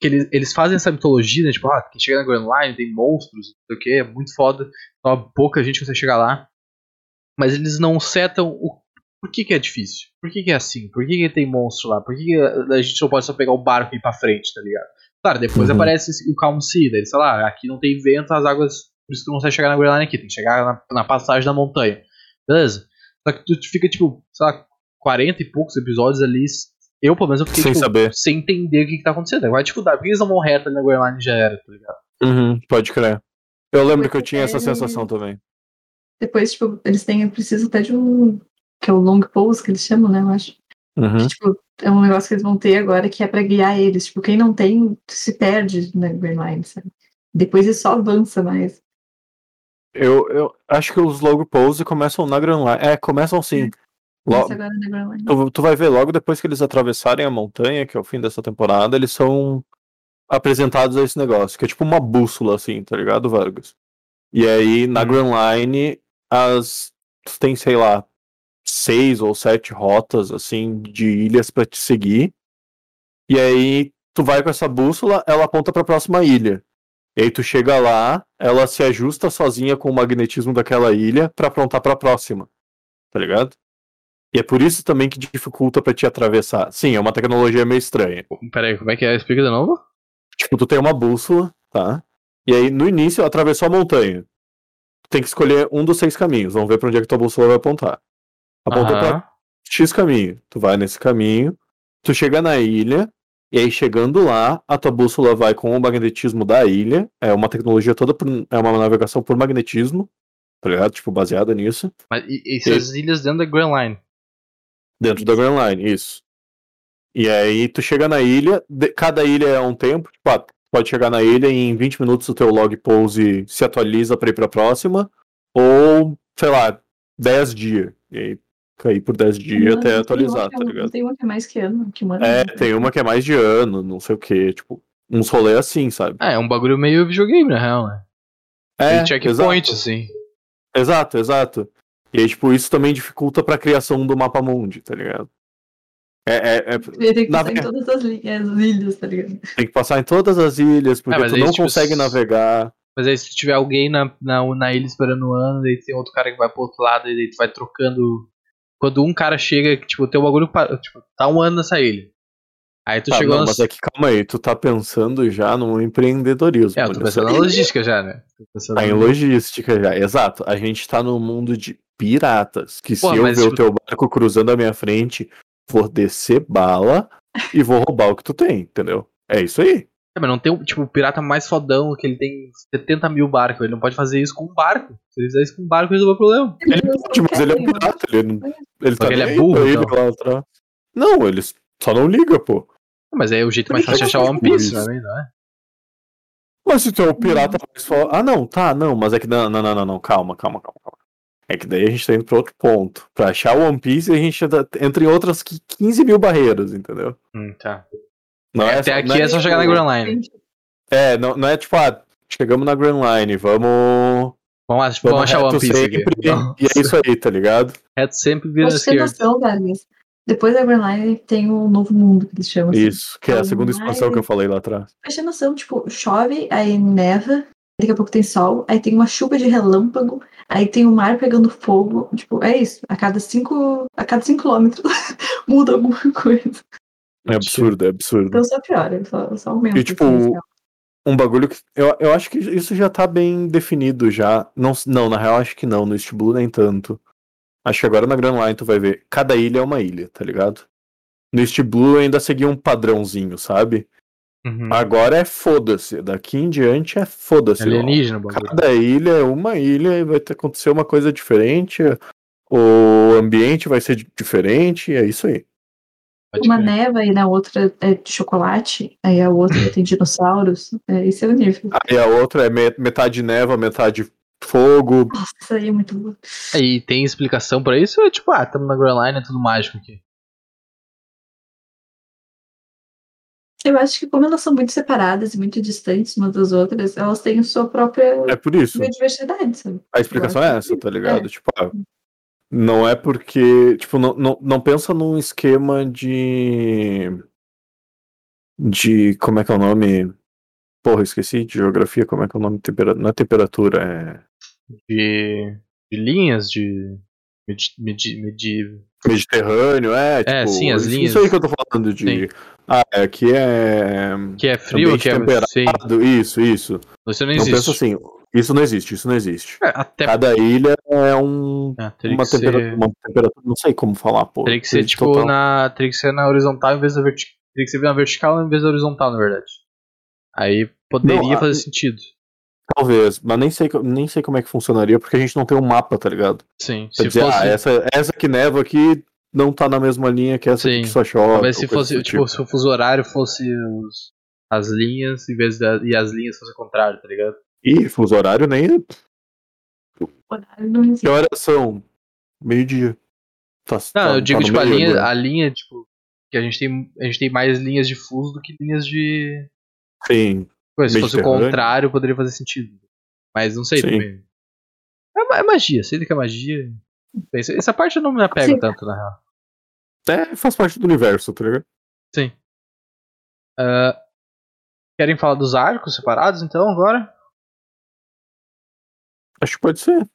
A: que eles, eles fazem essa mitologia, né? Tipo, ah, quem chega na Grand Line tem monstros, não sei o que, é muito foda, só pouca gente consegue chegar lá. Mas eles não setam o. Por que, que é difícil? Por que, que é assim? Por que, que tem monstro lá? Por que, que a gente não pode só pegar o barco e ir pra frente, tá ligado? Claro, depois uhum. aparece o Calm Sea, daí, sei lá, aqui não tem vento, as águas. Por isso que tu não consegue chegar na Grand Line aqui, tem que chegar na, na passagem da montanha. Beleza? Só que tu fica, tipo, sei lá, 40 e poucos episódios ali eu, pelo menos, eu fiquei
B: sem,
A: tipo,
B: saber.
A: sem entender o que, que tá acontecendo. Vai dificuldade. Por que eles não vão reto ali na Grand Line já era, tá ligado?
B: Uhum, pode crer. Eu lembro que eu tinha essa sensação também.
C: Depois, tipo, eles têm, precisam até de um. Que é o long pose que eles chamam, né? Eu acho.
B: Uhum.
C: Que, tipo, é um negócio que eles vão ter agora que é pra guiar eles. Tipo, quem não tem se perde na Grand Line, sabe? Depois ele só avança mais.
B: Eu, eu acho que os logo pose começam na Grand Line. É, começam sim. É. Logo, tu, tu, vai ver logo depois que eles atravessarem a montanha, que é o fim dessa temporada, eles são apresentados a esse negócio, que é tipo uma bússola, assim, tá ligado, Vargas? E aí, na hum. Grand Line, as. Tu tem, sei lá, seis ou sete rotas, assim, de ilhas para te seguir. E aí, tu vai com essa bússola, ela aponta para a próxima ilha. E aí tu chega lá, ela se ajusta sozinha com o magnetismo daquela ilha para aprontar para a próxima. Tá ligado? E é por isso também que dificulta para te atravessar. Sim, é uma tecnologia meio estranha.
A: Peraí, como é que é? Explica de novo?
B: Tipo, tu tem uma bússola, tá? E aí, no início, atravessou a montanha. Tu tem que escolher um dos seis caminhos. Vamos ver pra onde é que tua bússola vai apontar. Apontou uhum. pra X caminho. Tu vai nesse caminho, tu chega na ilha, e aí chegando lá, a tua bússola vai com o magnetismo da ilha. É uma tecnologia toda, por, é uma navegação por magnetismo, tá ligado? Tipo, baseada nisso.
A: Mas e, essas e... ilhas dentro da Grand Line?
B: Dentro da Grand Line, isso. E aí tu chega na ilha, cada ilha é um tempo, tipo, ah, pode chegar na ilha e em 20 minutos o teu log pose se atualiza para ir pra próxima, ou, sei lá, 10 dias. E aí cair por 10 dias não, até atualizar, tá é ligado?
C: Tem uma que é mais que ano, que manda.
B: É, tem uma que é mais de ano, não sei o que, tipo, uns rolês assim, sabe?
A: É, é um bagulho meio videogame, na real, né?
B: É,
A: checkpoint, assim.
B: Exato, exato. E aí, tipo, isso também dificulta pra criação do mapa mundi, tá ligado? É, é, é...
C: Tem que passar em todas as, ilhas, tá ligado?
B: Tem que passar em todas as ilhas, porque é, tu não tipo, consegue navegar.
A: Mas aí se tiver alguém na, na, na ilha esperando o ano, daí tem outro cara que vai pro outro lado, e daí tu vai trocando. Quando um cara chega, tipo, tem um bagulho. Tipo, tá um ano nessa ilha. Aí tu
B: tá,
A: chegou.
B: Não, Mas é que calma aí, tu tá pensando já no empreendedorismo.
A: É, eu tô pensando na logística já, né?
B: Tá em logística já, exato. A gente tá no mundo de piratas. Que Pô, se eu ver tipo... o teu barco cruzando a minha frente, vou descer bala e vou roubar o que tu tem, entendeu? É isso aí.
A: É, mas não tem, tipo, o pirata mais fodão, que ele tem 70 mil barcos. Ele não pode fazer isso com um barco. Se ele fizer isso com um barco, resolve o problema.
B: Ele pode, mas ele é um pirata. Ele, não, ele, tá
A: ele é burro, então.
B: Não, ele só não liga, pô.
A: Mas é o jeito mais fácil de achar o One Piece, não é, não é?
B: Mas se tu é o pirata mais forte. Ah, não, tá, não, mas é que. Não, não, não, não, calma, calma, calma, calma. É que daí a gente tá indo pra outro ponto. Pra achar o One Piece, a gente entra em outras 15 mil barreiras, entendeu?
A: Hum, tá. Não é, até aqui é, é só chegar na Grand Line.
B: É, não, não é tipo, ah, chegamos na Grand Line, vamos.
A: Vamos, vamos achar o One Piece
B: sempre, aqui. E é isso aí, tá ligado?
A: Reto sempre vira esquerda.
C: Noção, Depois da Grand Line tem o Novo Mundo, que eles chamam.
B: Assim. Isso, que é a segunda expansão que eu falei lá atrás.
C: Presta noção, tipo, chove, aí neva, daqui a pouco tem sol, aí tem uma chuva de relâmpago, aí tem o mar pegando fogo. Tipo, é isso. A cada cinco, a cada cinco quilômetros muda alguma coisa.
B: É absurdo, é absurdo.
C: Então só piora, só, só aumenta.
B: E tipo, um bagulho que. Eu, eu acho que isso já tá bem definido já. Não, não, na real, acho que não. No East Blue nem tanto. Acho que agora na Grand Line tu vai ver. Cada ilha é uma ilha, tá ligado? No East Blue ainda seguia um padrãozinho, sabe? Uhum. Agora é foda-se. Daqui em diante é foda-se.
A: Alienígena, bagulho.
B: Cada ilha é uma ilha e vai ter, acontecer uma coisa diferente. O ambiente vai ser diferente. É isso aí.
C: Uma neva e na outra é de chocolate, aí a outra tem dinossauros. É, esse é o nível.
B: Aí a outra é metade neva, metade fogo.
C: Nossa, isso aí é muito bom.
A: E tem explicação pra isso? Ou é tipo, ah, estamos na Grand Line, é tudo mágico aqui?
C: Eu acho que como elas são muito separadas e muito distantes umas das outras, elas têm a sua própria
B: é por isso.
C: biodiversidade, sabe?
B: A explicação é essa, tá ligado? É. Tipo, ah, não é porque. Tipo, não, não, não pensa num esquema de. De. Como é que é o nome? Porra, esqueci de geografia, como é que é o nome? Temperatura, não é temperatura, é.
A: De. De linhas, de. Medi, medi, medi...
B: Mediterrâneo, é, é tipo,
A: é, sim, as linhas.
B: Isso aí que eu tô falando de. Sim. Ah, é, aqui é.
A: Que é frio, que é
B: temperado. Sim. Isso, isso.
A: Você não existe.
B: Não pensa assim, isso não existe, isso não existe. É, até... Cada ilha é um, é, uma, temperatura, ser... uma, temperatura, não sei como falar, pô.
A: Teria que ser, tipo, total. na. Teria que ser na horizontal em vez da vertical. Teria que ser na vertical em vez da horizontal, na verdade. Aí poderia não, fazer a... sentido.
B: Talvez, mas nem sei, nem sei como é que funcionaria, porque a gente não tem um mapa, tá ligado?
A: Sim,
B: Quer se dizer, fosse... ah, essa, essa que neva aqui não tá na mesma linha que essa Sim. que só chove.
A: Talvez se fosse, tipo, tipo, se o fuso horário fosse os, as linhas, em vez da, e as linhas fosse o contrário, tá ligado?
B: Ih, fuso horário nem.
C: Horário não existe.
B: Que horas são? Meio-dia.
A: Tá, não, tá, eu digo, tá tipo, a linha, a linha, tipo, que a gente tem. A gente tem mais linhas de fuso do que linhas de.
B: Sim.
A: se fosse o contrário, poderia fazer sentido. Mas não sei Sim. também. É, é, magia, sei que é magia. Essa parte eu não me apego Sim. tanto, na real.
B: É, faz parte do universo, tá ligado?
A: Sim. Uh, querem falar dos arcos separados, então, agora?
B: Acho que pode ser.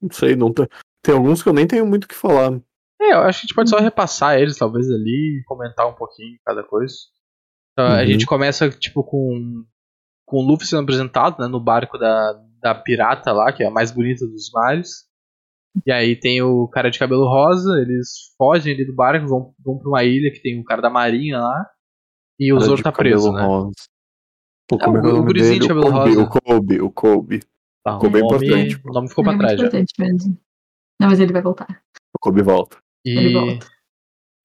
B: Não sei, não tem. Tem alguns que eu nem tenho muito o que falar.
A: É, eu acho que a gente pode só repassar eles, talvez, ali, comentar um pouquinho cada coisa. Então, uhum. A gente começa, tipo, com, com o Luffy sendo apresentado, né, no barco da, da pirata lá, que é a mais bonita dos mares. E aí tem o cara de cabelo rosa, eles fogem ali do barco, vão, vão pra uma ilha que tem o cara da marinha lá. E o Zoro tá preso, né? Rosa.
B: Pô, é, o, é o, o gurizinho de cabelo rosa. O Kobe, o Kobe.
A: Tá, o Kobe é importante. O nome ficou pra é trás já.
C: Mesmo. Não, mas ele vai voltar.
B: O Kobe volta.
A: E... Ele volta.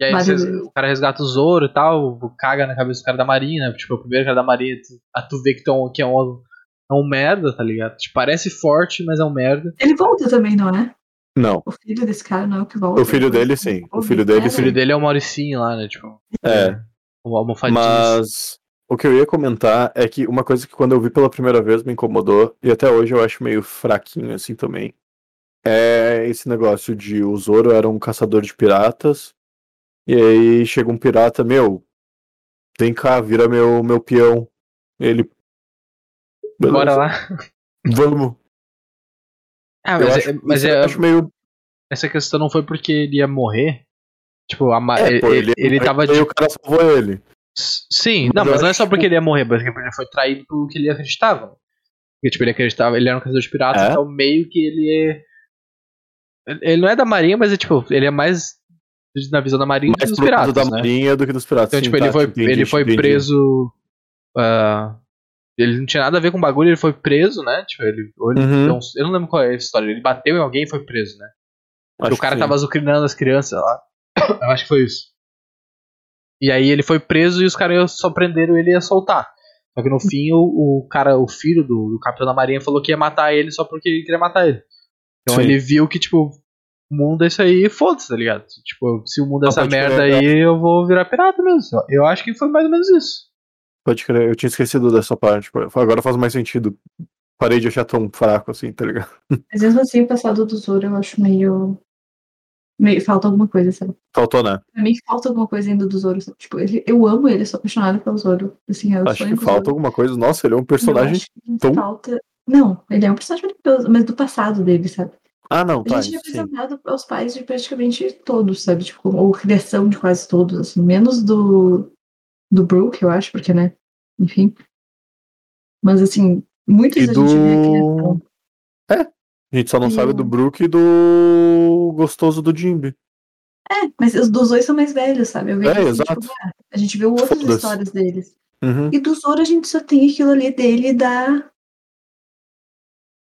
A: E aí vocês, o cara resgata o Zoro e tal, caga na cabeça do cara da marinha, né? Tipo, o primeiro cara da marinha, tu, tu vê que, tão, que é, um, é um merda, tá ligado? Tipo, parece forte, mas é um merda.
C: Ele volta também, não é?
B: Não.
C: O filho desse cara não é o que volta.
B: O filho dele, sim. O filho dele,
A: o filho dele é o Mauricinho lá, né? Tipo,
B: é.
A: O almofadinho.
B: Mas o que eu ia comentar é que uma coisa que quando eu vi pela primeira vez me incomodou, e até hoje eu acho meio fraquinho assim também, é esse negócio de o Zoro era um caçador de piratas, e aí chega um pirata, meu, vem cá, vira meu, meu peão. Ele.
A: Beleza. Bora lá.
B: Vamos.
A: Ah, mas, acho, é, mas é, acho meio. Essa questão não foi porque ele ia morrer. Tipo, a, é, pô, ele, ele, ele tava de.
B: o cara salvou ele.
A: Sim, não, mas não é só porque ele ia morrer, porque ele foi traído pelo que ele acreditava. Porque, tipo, ele acreditava, ele era um caçador de piratas, é? então meio que ele é. Ele não é da marinha, mas é tipo, ele é mais na visão da marinha mais do que dos piratas.
B: da
A: né?
B: marinha do que dos piratas.
A: Então,
B: sim,
A: tipo, tá, ele foi, entendi, ele foi preso. Uh, ele não tinha nada a ver com o bagulho, ele foi preso, né? Tipo, ele, ele
B: uhum.
A: não, eu não lembro qual é a história. Ele bateu em alguém e foi preso, né? o cara tava azucrinando as crianças lá. Eu acho que foi isso. E aí ele foi preso e os caras só prenderam ele e ia soltar. Só que no fim o, o cara, o filho do, do, capitão da marinha falou que ia matar ele só porque ele queria matar ele. Então Sim. ele viu que, tipo, o mundo é isso aí, foda-se, tá ligado? Tipo, se o mundo é essa merda crer, aí, eu vou virar pirata mesmo. Eu acho que foi mais ou menos isso.
B: Pode crer, eu tinha esquecido dessa parte. Agora faz mais sentido. Parei de achar tão fraco assim, tá ligado?
C: Mas mesmo assim, o passado do Zoro eu acho meio Meio, falta alguma coisa, sabe?
B: Faltou, né?
C: Pra mim falta alguma coisa ainda do Zoro. Sabe? Tipo, ele, eu amo ele, sou apaixonada pelo Zoro. Assim, eu
B: acho que falta alguma coisa. Nossa, ele é um personagem tão.
C: Falta... Não, ele é um personagem maravilhoso, mas do passado dele, sabe?
B: Ah, não, tá.
C: A gente é apresentado aos pais de praticamente todos, sabe? Tipo, ou criação de quase todos, assim, menos do, do Brook, eu acho, porque, né? Enfim. Mas assim, muitos
B: e
C: a
B: do...
C: gente vê aqui.
B: É, a gente só não
C: E
B: sabe
C: o-
B: do Brook e do gostoso do Jimby.
C: É, mas os dos dois são mais velhos, sabe? Eu vejo
B: É,
C: assim,
B: exato.
C: tipo, ah, a gente vê outras
B: Foda-se.
C: histórias deles.
B: Uhum.
C: E do Zoro a gente só tem aquilo ali dele da.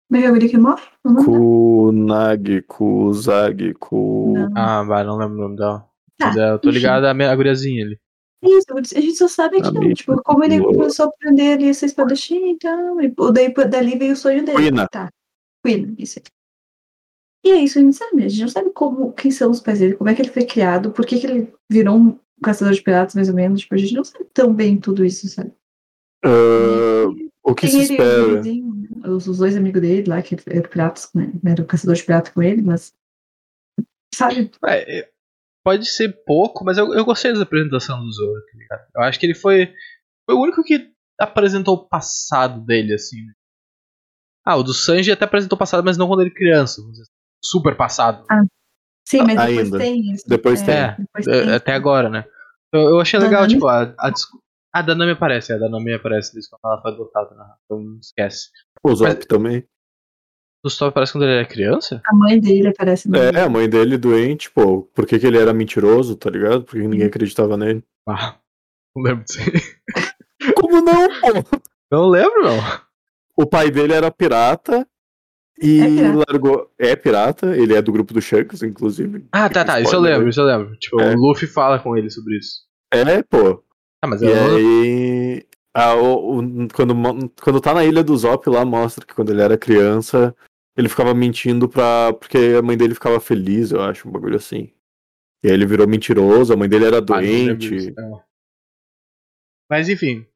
C: Como é que é o guri que morre?
B: Kunagi, Kuzagi, Ku.
C: Não.
A: Ah, vai, não lembro o nome dela.
C: Tá,
A: Mas é, eu tô
C: enfim.
A: ligado à minha- à guriazinha ali.
C: Isso, a gente só sabe aquilo,
B: Amigo.
C: tipo, como ele
B: Boa.
C: começou a aprender ali essa espadachim e tal, e daí dali veio o sonho dele. Tá, Aí. E é isso, a gente sabe, a gente não sabe como, quem são os pais dele, como é que ele foi criado, por que, que ele virou um caçador de piratas, mais ou menos, tipo, a gente não sabe tão bem tudo isso, sabe?
B: Ah, o que se
C: e
B: espera?
C: os, os dois amigos dele lá, que eram piratas, né? Era o caçador de pirata com ele, mas. Sabe?
A: É, é, pode ser pouco, mas eu, eu gostei da apresentação do Zoro, tá ligado? Eu acho que ele foi, foi o único que apresentou o passado dele, assim, né? Ah, o do Sanji até apresentou o passado, mas não quando ele criança. assim. Super passado.
C: Sim, mas depois
B: Ainda.
C: tem isso.
B: Depois tem.
A: É,
C: depois
A: É,
C: tem.
A: até agora, né? Eu, eu achei legal,
C: Danami?
A: tipo, a, a, a Danami aparece, a Danami aparece disso quando ela foi adotada, né? Então esquece.
B: O Zop também.
A: O Stop aparece quando ele era criança?
C: A mãe dele aparece no
B: É, a mãe dele doente, pô. Por que, que ele era mentiroso, tá ligado? Porque ninguém acreditava nele.
A: Ah, não lembro disso.
B: Como não, pô?
A: Não lembro, não.
B: O pai dele era pirata e
C: É pirata.
B: largou. É pirata, ele é do grupo do Shanks, inclusive.
A: Ah, tá, tá, isso eu lembro, isso eu lembro. Tipo,
B: É.
A: o Luffy fala com ele sobre isso.
B: É, pô.
A: Ah, mas
B: E
A: eu não...
B: aí. a- o- o- quando, quando tá na ilha do Zop lá, mostra que quando ele era criança, ele ficava mentindo pra. Porque a mãe dele ficava feliz, eu acho, um bagulho assim. E aí ele virou mentiroso, a mãe dele era
A: Ah,
B: doente.
A: é. Mas enfim.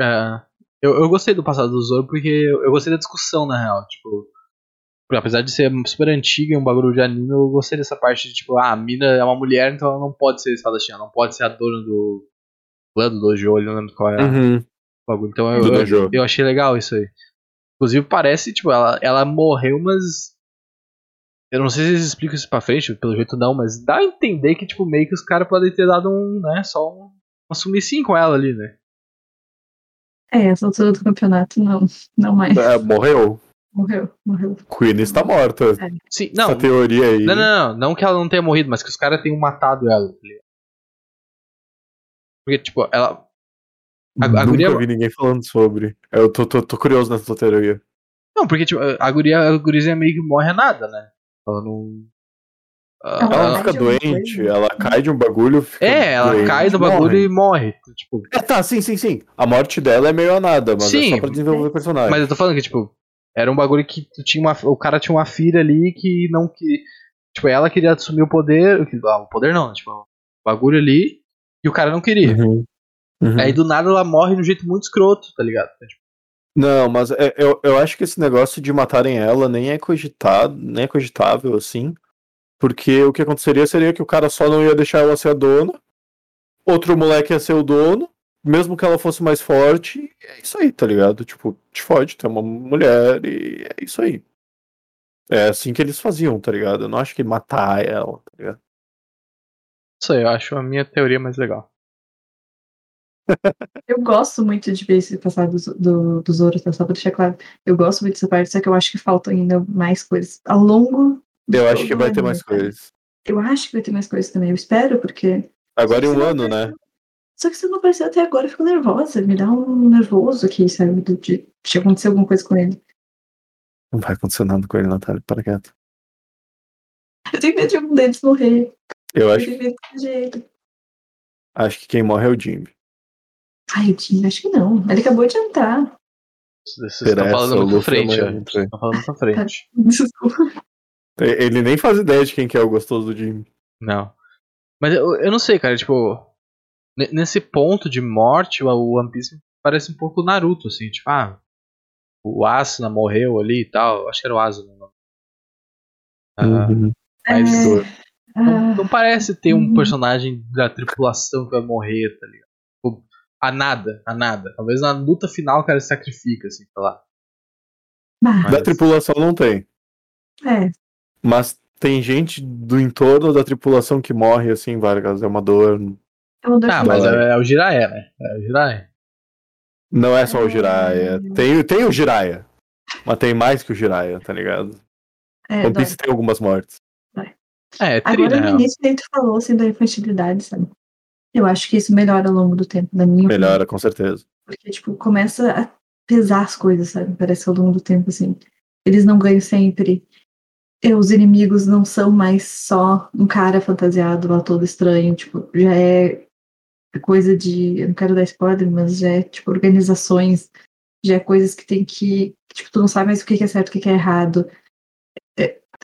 A: é, eu, eu gostei do passado do Zoro porque eu, eu gostei da discussão, na real. Tipo. Apesar de ser super antiga e um bagulho de anime, eu gostei dessa parte de tipo, ah, a mina é uma mulher, então ela não pode ser espadachim, ela não pode ser a dona do. Do Dojo, eu não lembro qual é
B: Uhum.
A: o bagulho. Então eu, eu, eu achei legal isso aí. Inclusive parece, tipo, ela, ela morreu, mas. Eu não sei se eles explicam isso pra frente, pelo jeito não, mas dá a entender que, tipo, meio que os caras podem ter dado um, né, só um, uma sumicinho com ela ali, né?
C: É, essa altura do campeonato, não, não mais.
B: É, morreu.
C: Morreu, morreu.
B: Queen está morta.
A: Sim, não.
B: Essa teoria aí.
A: Não, não, não, não que ela não tenha morrido, mas que os caras tenham matado ela. tá? Porque, tipo, ela. A, a
B: Nunca
A: guria.
B: vi ninguém falando sobre. Eu tô, tô, tô curioso nessa tua teoria.
A: Não, porque, tipo, a guria, a gurizinha meio que morre a nada, né? Ela não. Ah,
C: Ela
B: Ela
A: ela-
C: cai
B: fica doente,
C: coisa?
B: ela cai de um bagulho.
A: É, ela
B: doente,
A: cai do bagulho
B: morre.
A: e morre. Tipo,
B: É, tá, sim, sim, sim. A morte dela é meio a nada, mas é
A: Sim.
B: só pra desenvolver o personagem.
A: Mas eu tô falando que, tipo, era um bagulho que tinha uma, o cara tinha uma filha ali que não que. Tipo, ela queria assumir o poder. Ah, o poder não, tipo, o bagulho ali. E o cara não queria.
B: Uhum. Uhum.
A: Aí do nada ela morre de um jeito muito escroto, tá ligado? Tipo,
B: Não, mas é- eu, eu acho que esse negócio de matarem ela nem é cogitado, nem é cogitável, assim. Porque o que aconteceria seria que o cara só não ia deixar ela ser a dona, outro moleque ia ser o dono, mesmo que ela fosse mais forte, é isso aí, tá ligado? Tipo, te fode, tu é uma mulher e é isso aí. É assim que eles faziam, tá ligado? Eu não acho que matar ela, tá ligado?
A: Isso aí, eu acho a minha teoria mais legal.
C: Eu gosto muito de ver esse passado do, do, do Zoro, tá? só pra deixar claro. Eu gosto muito dessa parte, só que eu acho que faltam ainda mais coisas. Ao longo.
B: Eu acho que vai ter mais coisas.
C: Eu acho que vai ter mais coisas também. Eu espero, porque.
B: Agora em
C: que
B: um ano, né?
C: Só que você não apareceu até agora, eu fico nervosa. Me dá um nervoso aqui, sabe? De, de, de acontecer alguma coisa com ele.
B: Não vai acontecer nada com ele, Natália, para quieto.
C: Eu tenho medo de algum deles morrer.
B: Eu
C: Eu
B: acho,
C: tenho medo de jeito.
B: acho que quem morre é o Jimmy.
C: Ai, o Jim, acho que não. Ele acabou de entrar.
A: Vocês estão falando muito pra frente. Estão falando pra frente.
C: Desculpa.
B: Ele nem faz ideia de quem que é o gostoso do Jimmy.
A: Não. Mas eu, eu não sei, cara, tipo. ne- Nesse ponto de morte, o One Piece parece um pouco Naruto, assim, tipo, ah. O Asuna morreu ali e tal. Acho que era o Asuna. o nome. Ah,
B: Uhum.
A: mas
C: É,
A: não,
C: ah,
A: não parece ter um
C: Uhum.
A: personagem da tripulação que vai morrer, tá ligado? Tipo, a nada, a nada. Talvez na luta final o cara se sacrifica, assim, sei lá.
C: bah,
B: Da tripulação não tem.
C: é,
B: Mas tem gente do entorno da tripulação que morre, assim, Vargas. É uma dor.
C: é uma dor
A: Ah,
C: que
A: mas é, é o Jiraiya, né? É o Jiraiya.
B: Não é só o Jiraiya. É. Tem, tem o Jiraiya. Mas tem mais que o Jiraiya, tá ligado? É, One Piece tem algumas mortes.
A: É, é
C: tri, Agora,
A: né?
C: no início, tu falou assim da infantilidade, sabe? Eu acho que isso melhora ao longo do tempo, da minha
B: Melhora, opinião. com certeza.
C: Porque, tipo, começa a pesar as coisas, sabe? Parece ao longo do tempo, assim. Eles não ganham sempre. E os inimigos não são mais só um cara fantasiado lá todo estranho. Tipo, já é coisa de. Eu não quero dar spoiler, mas já é, tipo, organizações. Já é coisas que tem que. Tipo, tu não sabe mais o que é certo, o que é errado.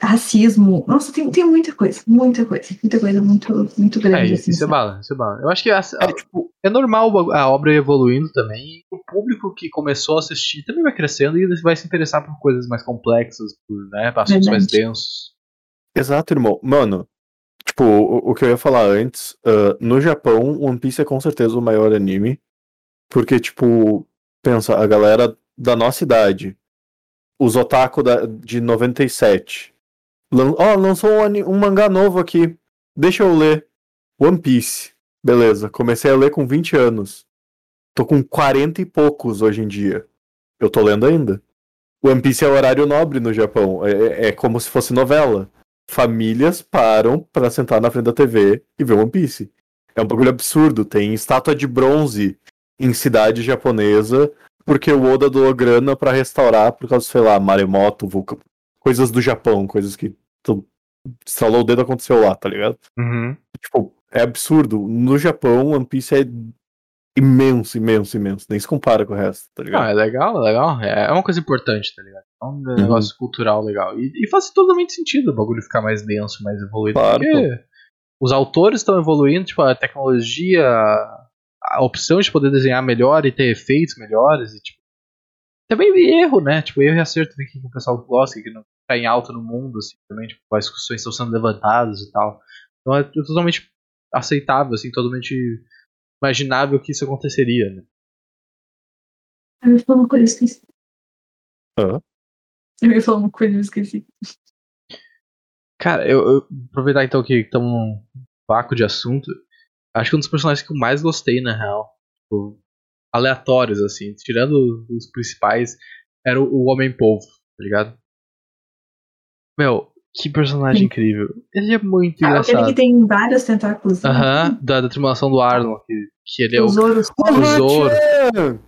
C: É, racismo. Nossa, tem, tem muita coisa, muita coisa, muita coisa muito, muito grande.
A: É,
C: assim,
A: isso é bala, isso é bala. Eu acho que a, a, é, tipo, é normal a obra evoluindo também. E o público que começou a assistir também vai crescendo e vai se interessar por coisas mais complexas, por né, assuntos mais densos.
B: Exato, irmão. Mano, tipo, o, o que eu ia falar antes, uh, no Japão, One Piece é com certeza o maior anime. Porque, tipo, pensa, a galera da nossa idade, os otaku da, de 97, Lan oh, lançou um, um mangá novo aqui. Deixa eu ler. One Piece. Beleza, comecei a ler com 20 anos. Tô com 40 e poucos hoje em dia. Eu tô lendo ainda. One Piece é horário nobre no Japão. É, é, é como se fosse novela. Famílias param para sentar na frente da TV e ver One Piece. É um bagulho absurdo. Tem estátua de bronze em cidade japonesa porque o Oda doou grana para restaurar por causa, sei lá, maremoto, vulcão, coisas do Japão, coisas que estralou o dedo aconteceu lá, tá ligado?
A: Uhum.
B: Tipo, é absurdo. No Japão, One Piece é imenso, imenso, imenso. Nem se compara com o resto, tá ligado?
A: Ah, é legal, é legal. É uma coisa importante, tá ligado? É um uhum. negócio cultural legal. E, e, faz totalmente sentido o bagulho ficar mais denso, mais evoluído. Claro, porque pô. os autores estão evoluindo, tipo, a tecnologia, a opção de poder desenhar melhor e ter efeitos melhores. E, tipo, também erro, né? Tipo, erro e acerto que o pessoal gosta, que não tá em alta no mundo, assim, também, tipo, as discussões estão sendo levantadas e tal. Então é totalmente aceitável, assim, totalmente imaginável que isso aconteceria, né?
C: Eu ia falar uma coisa, esqueci.
B: Hã?
C: Eu ia falar uma coisa, eu esqueci.
A: Cara, eu, eu aproveitar então que estamos num vácuo de assunto. Acho que um dos personagens que eu mais gostei, na real, tipo, aleatórios, assim, tirando os principais, era o, o Homem-Polvo, tá ligado? Meu, que personagem Sim. incrível. Ele é muito ah, engraçado.
C: Aquele que tem vários tentáculos.
A: Né? Aham, uh -huh, da, da tripulação do Arnold, que, que ele é o.
C: Zoro.
A: O Zoro.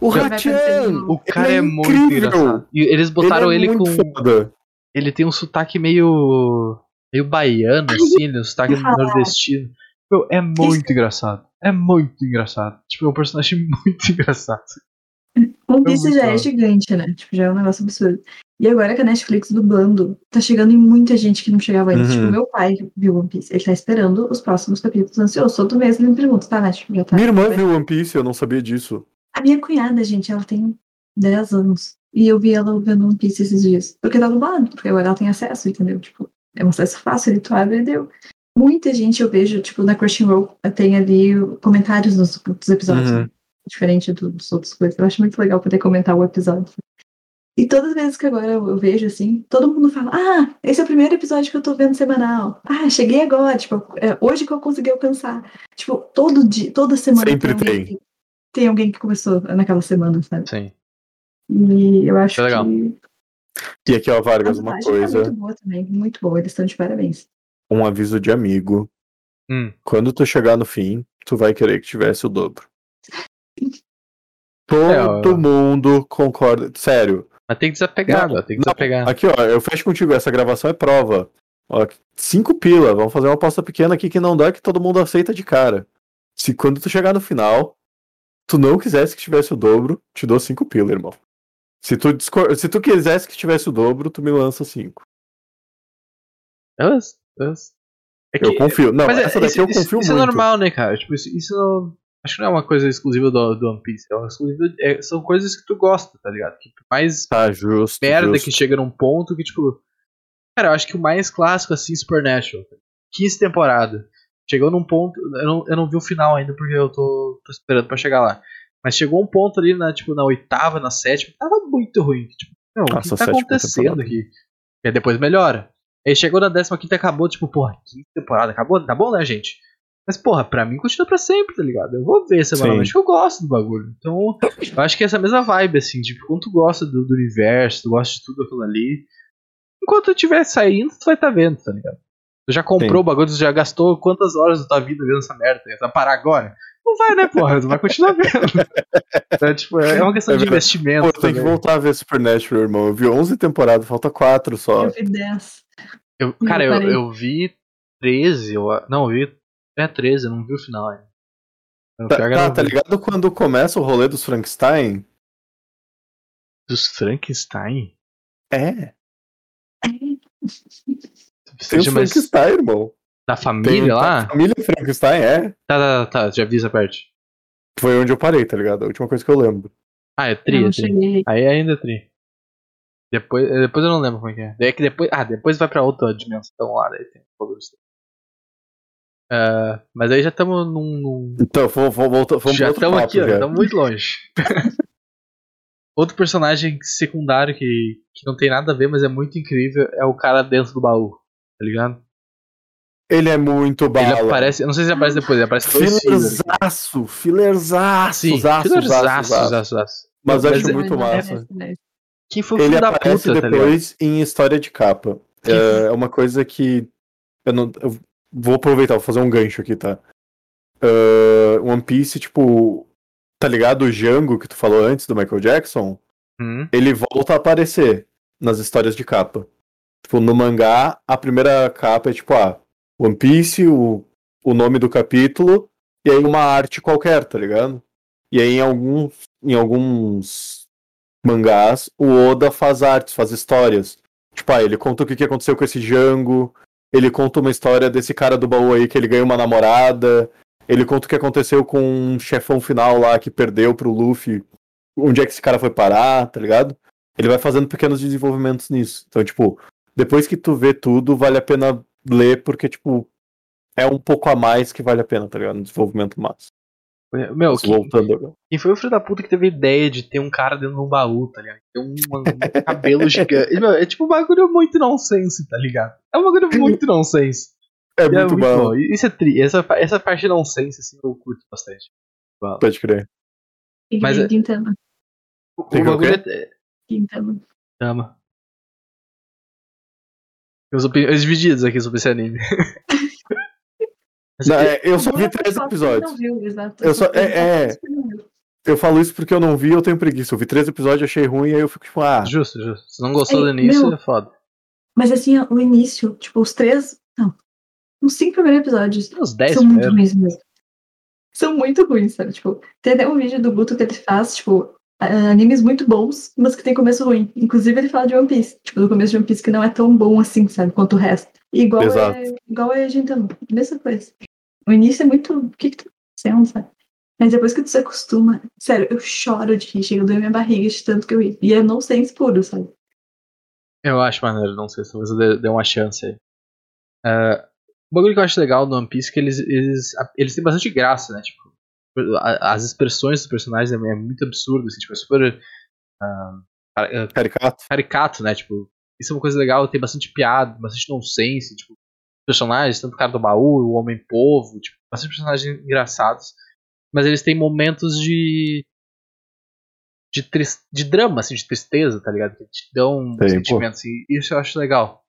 B: O Hachan!
A: O cara é, é muito engraçado. E eles botaram ele, é ele com. Foda. Ele tem um sotaque meio. meio baiano, assim, um sotaque nordestino. Meu, é muito Isso. engraçado. É muito engraçado. Tipo, é um personagem muito engraçado.
C: One Piece já é gigante, né? Tipo, já é um negócio absurdo. E agora que a Netflix dublando, tá chegando em muita gente que não chegava antes. Tipo, uhum. Tipo, meu pai viu One Piece. Ele tá esperando os próximos capítulos ansioso. Todo mês ele me pergunta, tá, Net? Já tá,
B: minha irmã viu One Piece, eu não sabia disso.
C: A minha cunhada, gente, ela tem 10 anos. E eu vi ela vendo One Piece esses dias. Porque tá dublado, porque agora ela tem acesso, entendeu? Tipo, é um acesso fácil, ele tu abre e deu. Muita gente eu vejo, tipo, na Crunchyroll, tem ali comentários nos, nos episódios. Uhum. Diferente do, dos outros coisas. Eu acho muito legal poder comentar o episódio. E todas as vezes que agora eu vejo, assim, todo mundo fala: Ah, esse é o primeiro episódio que eu tô vendo semanal. Ah, cheguei agora, tipo, é hoje que eu consegui alcançar. Tipo, todo dia, toda semana
B: Sempre
C: tem,
B: tem.
C: Alguém, tem alguém que começou naquela semana, sabe?
A: Sim.
C: E eu acho é legal. que.
B: E aqui, ó, Vargas, uma tá coisa.
C: É muito boa também, muito boa, eles estão de parabéns.
B: Um aviso de amigo.
A: Hum.
B: Quando tu chegar no fim, tu vai querer que tivesse o dobro. Todo é, mundo concorda. Sério,
A: mas tem que desapegar, não, tem que desapegar.
B: Aqui, ó, eu fecho contigo, essa gravação é prova. Ó, cinco pila, vamos fazer uma aposta pequena aqui que não dá que todo mundo aceita de cara. Se quando tu chegar no final, tu não quisesse que tivesse o dobro, te dou cinco pila, irmão. Se tu, discor... Se tu quisesse que tivesse o dobro, tu me lança cinco.
A: Yes, yes.
B: É que... Eu confio. Não, Mas é, essa daqui isso, eu confio
A: isso,
B: muito.
A: Isso é normal, né, cara? Tipo, isso, isso Acho que não é uma coisa exclusiva do, do One Piece. É é, são coisas que tu gosta, tá ligado? Que mais
B: tá, justo,
A: merda
B: justo.
A: que chega num ponto que, tipo. Cara, eu acho que o mais clássico, assim, Supernatural. 15 temporada. Chegou num ponto. Eu não, eu não vi o final ainda porque eu tô, tô esperando pra chegar lá. Mas chegou um ponto ali na, tipo, na oitava, na sétima, tava muito ruim. Tipo, não, o que tá acontecendo aqui? E aí depois melhora. Aí chegou na décima quinta acabou, tipo, porra, quinta temporada, acabou? Tá bom, né, gente? Mas, porra, pra mim continua pra sempre, tá ligado? Eu vou ver semanalmente, que eu gosto do bagulho. Então, eu acho que é essa mesma vibe, assim, tipo, quando tu gosta do, do universo, tu gosta de tudo aquilo ali, enquanto eu estiver saindo, tu vai estar tá vendo, tá ligado? Tu já comprou Sim. o bagulho, tu já gastou quantas horas da tua vida vendo essa merda, tá vai parar agora? Não vai, né, porra? Tu vai continuar vendo. então, tipo, é uma questão é de investimento.
B: Pô, tem que voltar a ver Supernatural, irmão. Eu vi 11 temporadas, falta 4 só.
C: Eu vi 10.
A: Eu, cara, eu, eu, vi 13, eu, não, eu vi é 13, eu não vi o final ainda.
B: Tá, tá, tá ligado quando começa o rolê dos Frankenstein?
A: Dos Frankenstein?
B: É. Tem os Frankenstein, irmão.
A: Da família Tem, lá?
B: Da família Frankenstein, é.
A: Tá, tá, tá, já vi essa parte.
B: Foi onde eu parei, tá ligado? A última coisa que eu lembro.
A: Ah, é tri, é tri. Aí ainda é tri. Depois, depois eu não lembro como é que é. é que depois, ah, depois vai pra outra dimensão lá, daí tem um uh, Mas aí já estamos num, num,
B: Então, vamos, vamos
A: Já estamos aqui, já. estamos muito longe. Outro personagem secundário que, que não tem nada a ver, mas é muito incrível, é o cara dentro do baú, tá ligado?
B: Ele é muito bala. Ele
A: aparece, eu não sei se ele aparece depois, ele aparece dois
B: Filerzaço, filerzaço, Sim, filerzaço, Mas eu acho muito massa.
A: Quem foi o ele da
B: aparece
A: puta,
B: tá depois tá em história de capa. É, é, uma coisa que eu, não, eu vou aproveitar, vou fazer um gancho aqui, tá? Uh, One Piece, tipo, tá ligado o Django que tu falou antes do Michael Jackson?
A: Hum.
B: Ele volta a aparecer nas histórias de capa. Tipo, no mangá, a primeira capa é tipo, ah, One Piece, o, o nome do capítulo, e aí uma arte qualquer, tá ligado? E aí em alguns, em alguns mangás, o Oda faz artes, faz histórias. Tipo, ah, ele conta o que aconteceu com esse Django, ele conta uma história desse cara do baú aí que ele ganhou uma namorada, ele conta o que aconteceu com um chefão final lá que perdeu pro Luffy, onde é que esse cara foi parar, tá ligado? Ele vai fazendo pequenos desenvolvimentos nisso. Então, tipo, depois que tu vê tudo, vale a pena ler, porque, tipo, é um pouco a mais que vale a pena, tá ligado? No desenvolvimento massa.
A: Meu, que, voltando. Quem foi o filho da puta que teve a ideia de ter um cara dentro de um baú, tá ligado? Ter um, um cabelo gigante. Meu, é tipo um bagulho muito nonsense, tá ligado? É um bagulho muito nonsense.
B: É, muito, é muito bom. bom.
A: Isso é tri. Essa, essa parte nonsense, assim, eu curto bastante.
B: Pode crer.
C: Mas é... Quintana.
A: O, o bagulho é.
C: Quintana.
A: Meus opiniões divididas aqui sobre esse anime.
B: Não, é, eu só vi três episódios. Viu, eu só, é, é, eu falo isso porque eu não vi eu tenho preguiça. Eu vi três episódios, achei ruim, e aí eu fico tipo, ah.
A: Justo, justo. Se não gostou do início, meu, é foda.
C: Mas assim, o início, tipo, os três. Não. Os cinco primeiros episódios.
A: Os dez
C: são muito ruins mesmo. São muito ruins, sabe? Tipo, tem até um vídeo do Guto que ele faz, tipo, animes muito bons, mas que tem começo ruim. Inclusive, ele fala de One Piece, tipo, do começo de One Piece que não é tão bom assim, sabe, quanto o resto. E igual Exato. é, igual é Gintama, mesma coisa. O início é muito. O que, que tá acontecendo, sabe? Mas depois que tu se acostuma, sério, eu choro de rir, chega a doer minha barriga de tanto que eu ri. E é nonsense puro, sabe?
A: Eu acho maneiro, não sei se você deu uma chance aí. Uh, o bagulho que eu acho legal do One Piece é que eles, eles, eles têm bastante graça, né? Tipo, as expressões dos personagens é, é muito absurdo, assim, tipo, é super. Uh,
B: caricato.
A: Caricato, né? Tipo, isso é uma coisa legal, tem bastante piada, bastante nonsense, tipo, personagens, tanto o cara do baú, o Homem-Povo, tipo, bastante personagens engraçados. Mas eles têm momentos de. De, de drama, assim, de tristeza, tá ligado? Que te dão Tem, sentimentos. Assim, e isso eu acho legal.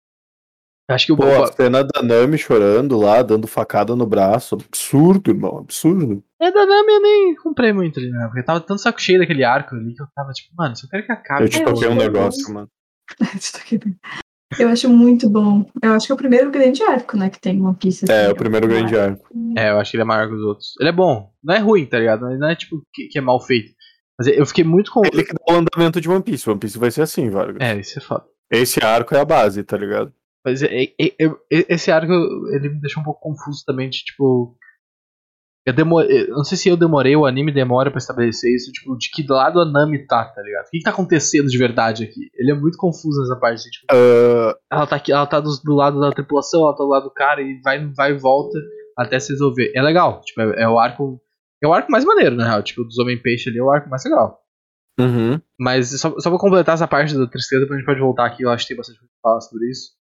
A: Acho que o
B: Pô, a cena da Nami chorando lá, dando facada no braço. Absurdo, irmão, absurdo.
A: É, da Nami eu nem comprei muito ali, né? Porque tava tanto saco cheio daquele arco ali que eu tava tipo, mano, só quero que acabe.
B: Eu te toquei um negócio, mano.
C: eu acho muito bom. Eu acho que é o primeiro grande arco, né, que tem One Piece.
B: Assim, é, o primeiro grande arco.
A: É, eu acho que ele é maior que os outros. Ele é bom. Não é ruim, tá ligado? Não é tipo que, que é mal feito. Mas eu fiquei muito com.
B: Ele que dá o andamento de One Piece. One Piece vai ser assim, Vargas.
A: É, isso é foda.
B: Esse arco é a base, tá ligado?
A: Mas é, é, é, esse arco ele me deixou um pouco confuso também, de, tipo. Eu demorei. Não sei se eu demorei, o anime demora para estabelecer isso, tipo, de que lado a Nami tá, tá ligado? O que, que tá acontecendo de verdade aqui? Ele é muito confuso nessa parte. Tipo,
B: uh...
A: ela tá aqui, ela tá do, do, lado da tripulação, ela tá do lado do cara e vai, vai e volta até se resolver. É legal, tipo, é, é o arco. É o arco mais maneiro, na real. Tipo, dos Homem-Peixe ali é o arco mais legal.
B: Uhum.
A: Mas só, só pra completar essa parte da tristeza, pra gente pode voltar aqui, eu acho que tem bastante coisa pra falar sobre isso.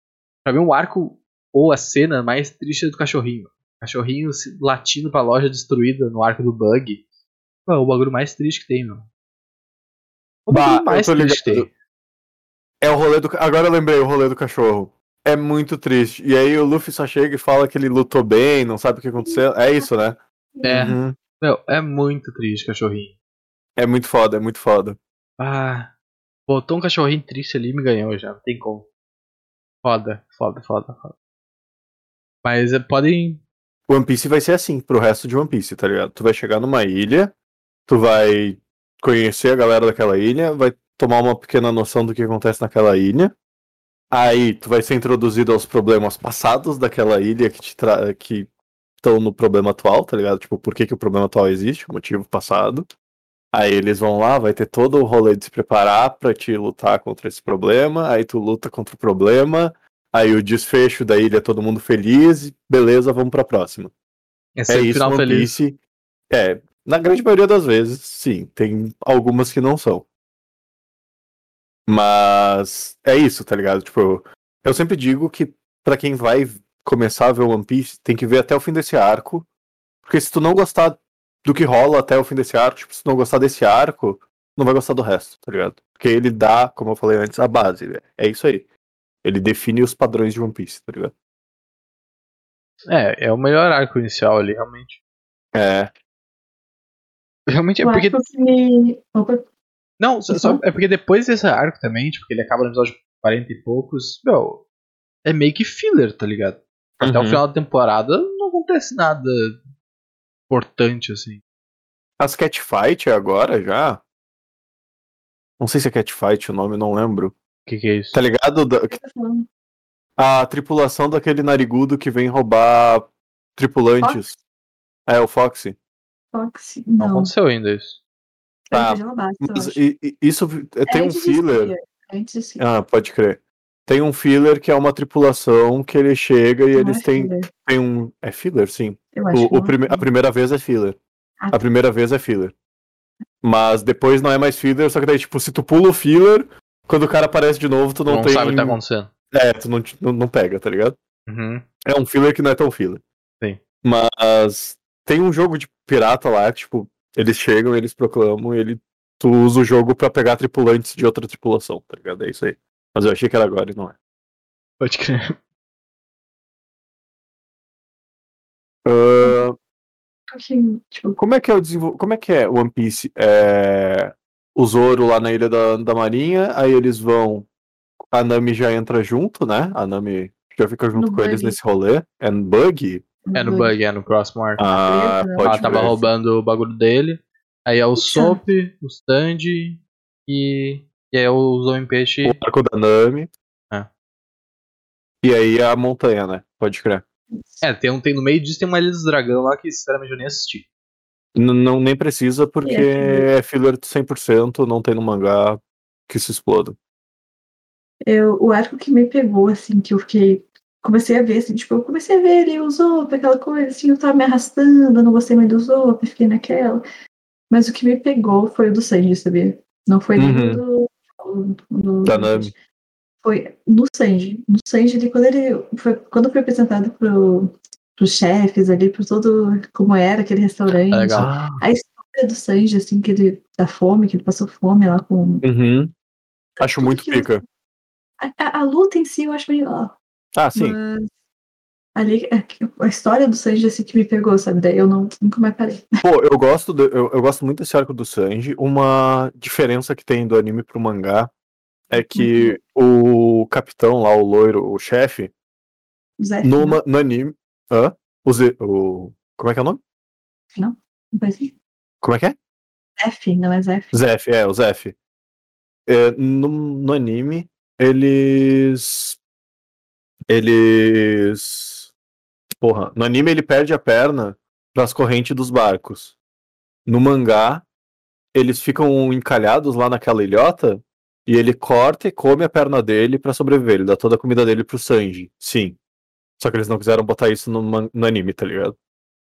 A: Pra mim, um arco ou a cena mais triste é do cachorrinho. Cachorrinho latindo pra loja destruída no arco do bug. é o bagulho mais triste que tem, meu.
B: O bah, mais triste que tem. É o rolê do. Agora eu lembrei o rolê do cachorro. É muito triste. E aí o Luffy só chega e fala que ele lutou bem, não sabe o que aconteceu. É isso, né?
A: É. Uhum. Meu, é muito triste, cachorrinho.
B: É muito foda, é muito foda.
A: Ah. Botou um cachorrinho triste ali e me ganhou já, não tem como. Foda, foda, foda, foda. Mas eh, podem.
B: One Piece vai ser assim pro resto de One Piece, tá ligado? Tu vai chegar numa ilha, tu vai conhecer a galera daquela ilha, vai tomar uma pequena noção do que acontece naquela ilha. Aí tu vai ser introduzido aos problemas passados daquela ilha que te tra... que estão no problema atual, tá ligado? Tipo, por que, que o problema atual existe, o motivo passado. Aí eles vão lá, vai ter todo o rolê de se preparar para te lutar contra esse problema, aí tu luta contra o problema, aí o desfecho da ilha todo mundo feliz, beleza, vamos pra próxima.
A: É, é isso, final feliz.
B: Piece, é, na grande maioria das vezes, sim, tem algumas que não são. Mas é isso, tá ligado? Tipo, eu sempre digo que para quem vai começar a ver One Piece, tem que ver até o fim desse arco. Porque se tu não gostar do que rola até o fim desse arco, tipo, se tu não gostar desse arco, não vai gostar do resto, tá ligado? Porque ele dá, como eu falei antes, a base. É isso aí. Ele define os padrões de One Piece, tá ligado?
A: É, é o melhor arco inicial ali, realmente.
B: É.
A: Realmente é porque. Me... Não, só, só, é porque depois desse arco também, tipo, que ele acaba no episódio 40 e poucos, meu, é meio que filler, tá ligado? Até uhum. o final da temporada não acontece nada importante, assim.
B: As Catfight é agora já? Não sei se é Catfight o nome, não lembro. O
A: que, que, é isso?
B: Tá ligado? Da... A tripulação daquele narigudo que vem roubar tripulantes. Fox? É, o Foxy.
C: Foxy, não.
A: não aconteceu ainda isso.
B: Tá. Mas, e, e, isso é, tem um filler. Ah, pode crer. Tem um filler que é uma tripulação que ele chega e não eles é têm, têm um. É filler, sim. O, o é prime... A primeira vez é filler. Ah. A primeira vez é filler. Mas depois não é mais filler, só que daí, tipo, se tu pula o filler, quando o cara aparece de novo, tu não,
A: não
B: tem.
A: sabe o que tá acontecendo.
B: É, tu não, não, não pega, tá ligado?
A: Uhum.
B: É um filler que não é tão filler.
A: Sim.
B: Mas tem um jogo de pirata lá que, tipo, eles chegam, eles proclamam, e ele, tu usa o jogo pra pegar tripulantes de outra tripulação, tá ligado? É isso aí. Mas eu achei que era agora e não é.
A: Pode crer.
B: Uh, tipo... Como é que é o desenvol... Como é que é One Piece? É... O Zoro lá na ilha da, da Marinha, aí eles vão. A Nami já entra junto, né? A Nami já fica junto no com bug. eles nesse rolê. É no Bug?
A: É no Bug, é no arco.
B: Ah, pode
A: Ela tava roubando o bagulho dele. Aí é o Sop, o Stand e e aí usou em peixe.
B: O arco da Nami.
A: É.
B: E aí a montanha, né? Pode crer.
A: É, tem, um, tem no meio disso tem uma Ilha dos Dragão lá que sinceramente eu nem assisti.
B: N não, nem precisa porque é, é filler 100%, não tem no mangá que se exploda.
C: Eu, o arco que me pegou, assim, que eu fiquei. Comecei a ver, assim, tipo, eu comecei a ver ele, o Zop, aquela coisa, assim, eu tava me arrastando, eu não gostei muito do Zop, fiquei naquela. Mas o que me pegou foi o do Sanji, sabia? Não foi uhum. nem do,
B: do, da Nami.
C: Foi no Sanji. No Sanji, ele, quando ele foi, quando foi apresentado pro, pros chefes ali, por todo como era aquele restaurante.
A: Legal.
C: A história do Sanji, assim, que ele da fome, que ele passou fome lá com.
B: Uhum. Acho muito pica.
C: A, a, a, luta em si eu acho meio. Ó,
B: ah, sim. Mas
C: ali é a história do Sanji assim que me pegou, sabe? Daí eu não, nunca mais parei.
B: Pô, eu gosto, do, eu, eu, gosto muito desse arco do Sanji. Uma diferença que tem do anime pro mangá é que uhum. o capitão lá, o loiro, o chefe, no, né? no anime. Hã? O, Z, o. Como é que é o nome?
C: Não, não.
B: Como é que é?
C: Zef, não é Zef.
B: Zef, é, o Zef. É, no, no anime, eles. Eles Porra, no anime ele perde a perna pras correntes dos barcos. No mangá, eles ficam encalhados lá naquela ilhota e ele corta e come a perna dele para sobreviver. Ele dá toda a comida dele pro Sanji. Sim. Só que eles não quiseram botar isso no, no anime, tá ligado?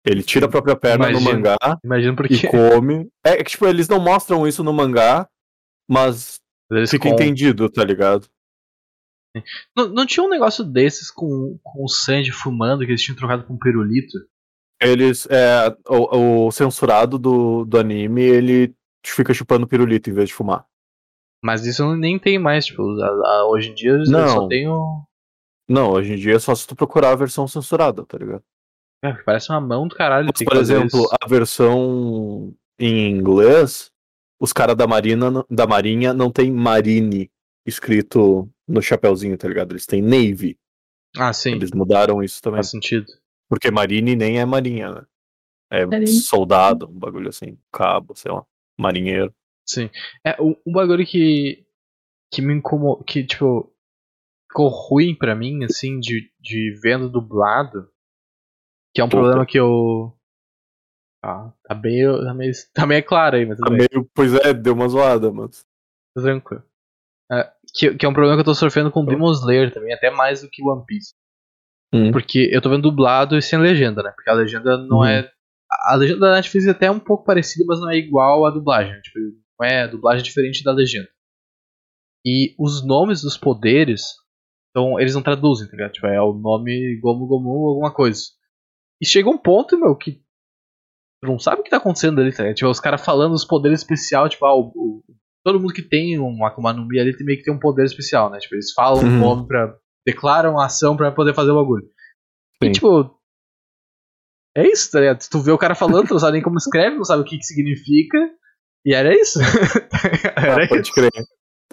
B: Ele tira a própria perna no mangá
A: imagino porque...
B: e come. É, é que, tipo, eles não mostram isso no mangá, mas eles fica com... entendido, tá ligado?
A: Não, não tinha um negócio desses com, com o Sanji fumando que eles tinham trocado com um pirulito?
B: Eles. É, o, o, censurado do, do anime, ele fica chupando pirulito em vez de fumar.
A: Mas isso nem tem mais, tipo, a, a, hoje em dia não. só tem o.
B: Não, hoje em dia é só se tu procurar a versão censurada, tá ligado?
A: É, parece uma mão do caralho.
B: Mas, por exemplo, a versão em inglês, os caras da Marina da Marinha não tem Marine escrito no chapéuzinho, tá ligado? Eles têm Navy.
A: Ah, sim.
B: Eles mudaram isso também.
A: Faz sentido.
B: Porque Marine nem é marinha, né? É Marine. soldado, um bagulho assim, cabo, sei lá, marinheiro.
A: Sim. É, um, um bagulho que que me incomodou, que tipo ficou ruim pra mim, assim, de, de vendo dublado, que é um Puta. problema que eu ah, tá bem, tá meio, tá meio claro aí, mas
B: tá meio, pois é, deu uma zoada, mas.
A: Tá tranquilo. É, que, que é um problema que eu tô sofrendo com Demon Slayer também, até mais do que One Piece. Hum. Porque eu tô vendo dublado e sem legenda, né? Porque a legenda não hum. é. A legenda da Netflix é até um pouco parecida, mas não é igual à dublagem. Tipo, não é dublagem é diferente da legenda. E os nomes dos poderes, então eles não traduzem, tá ligado? Tipo, é o nome Gomu Gomu alguma coisa. E chega um ponto, meu, que Tu não sabe o que tá acontecendo ali, tá? Tipo, os caras falando os poderes especiais, tipo, ah, o, o, todo mundo que tem um Akuma no Mi ali tem meio que tem um poder especial, né? Tipo, eles falam uhum. um nome pra. declaram a ação pra poder fazer o bagulho. Sim. E tipo. É isso, tá ligado? Tu vê o cara falando, tu não sabe nem como escreve, não sabe o que, que significa. E era isso.
B: era ah, pode isso. crer.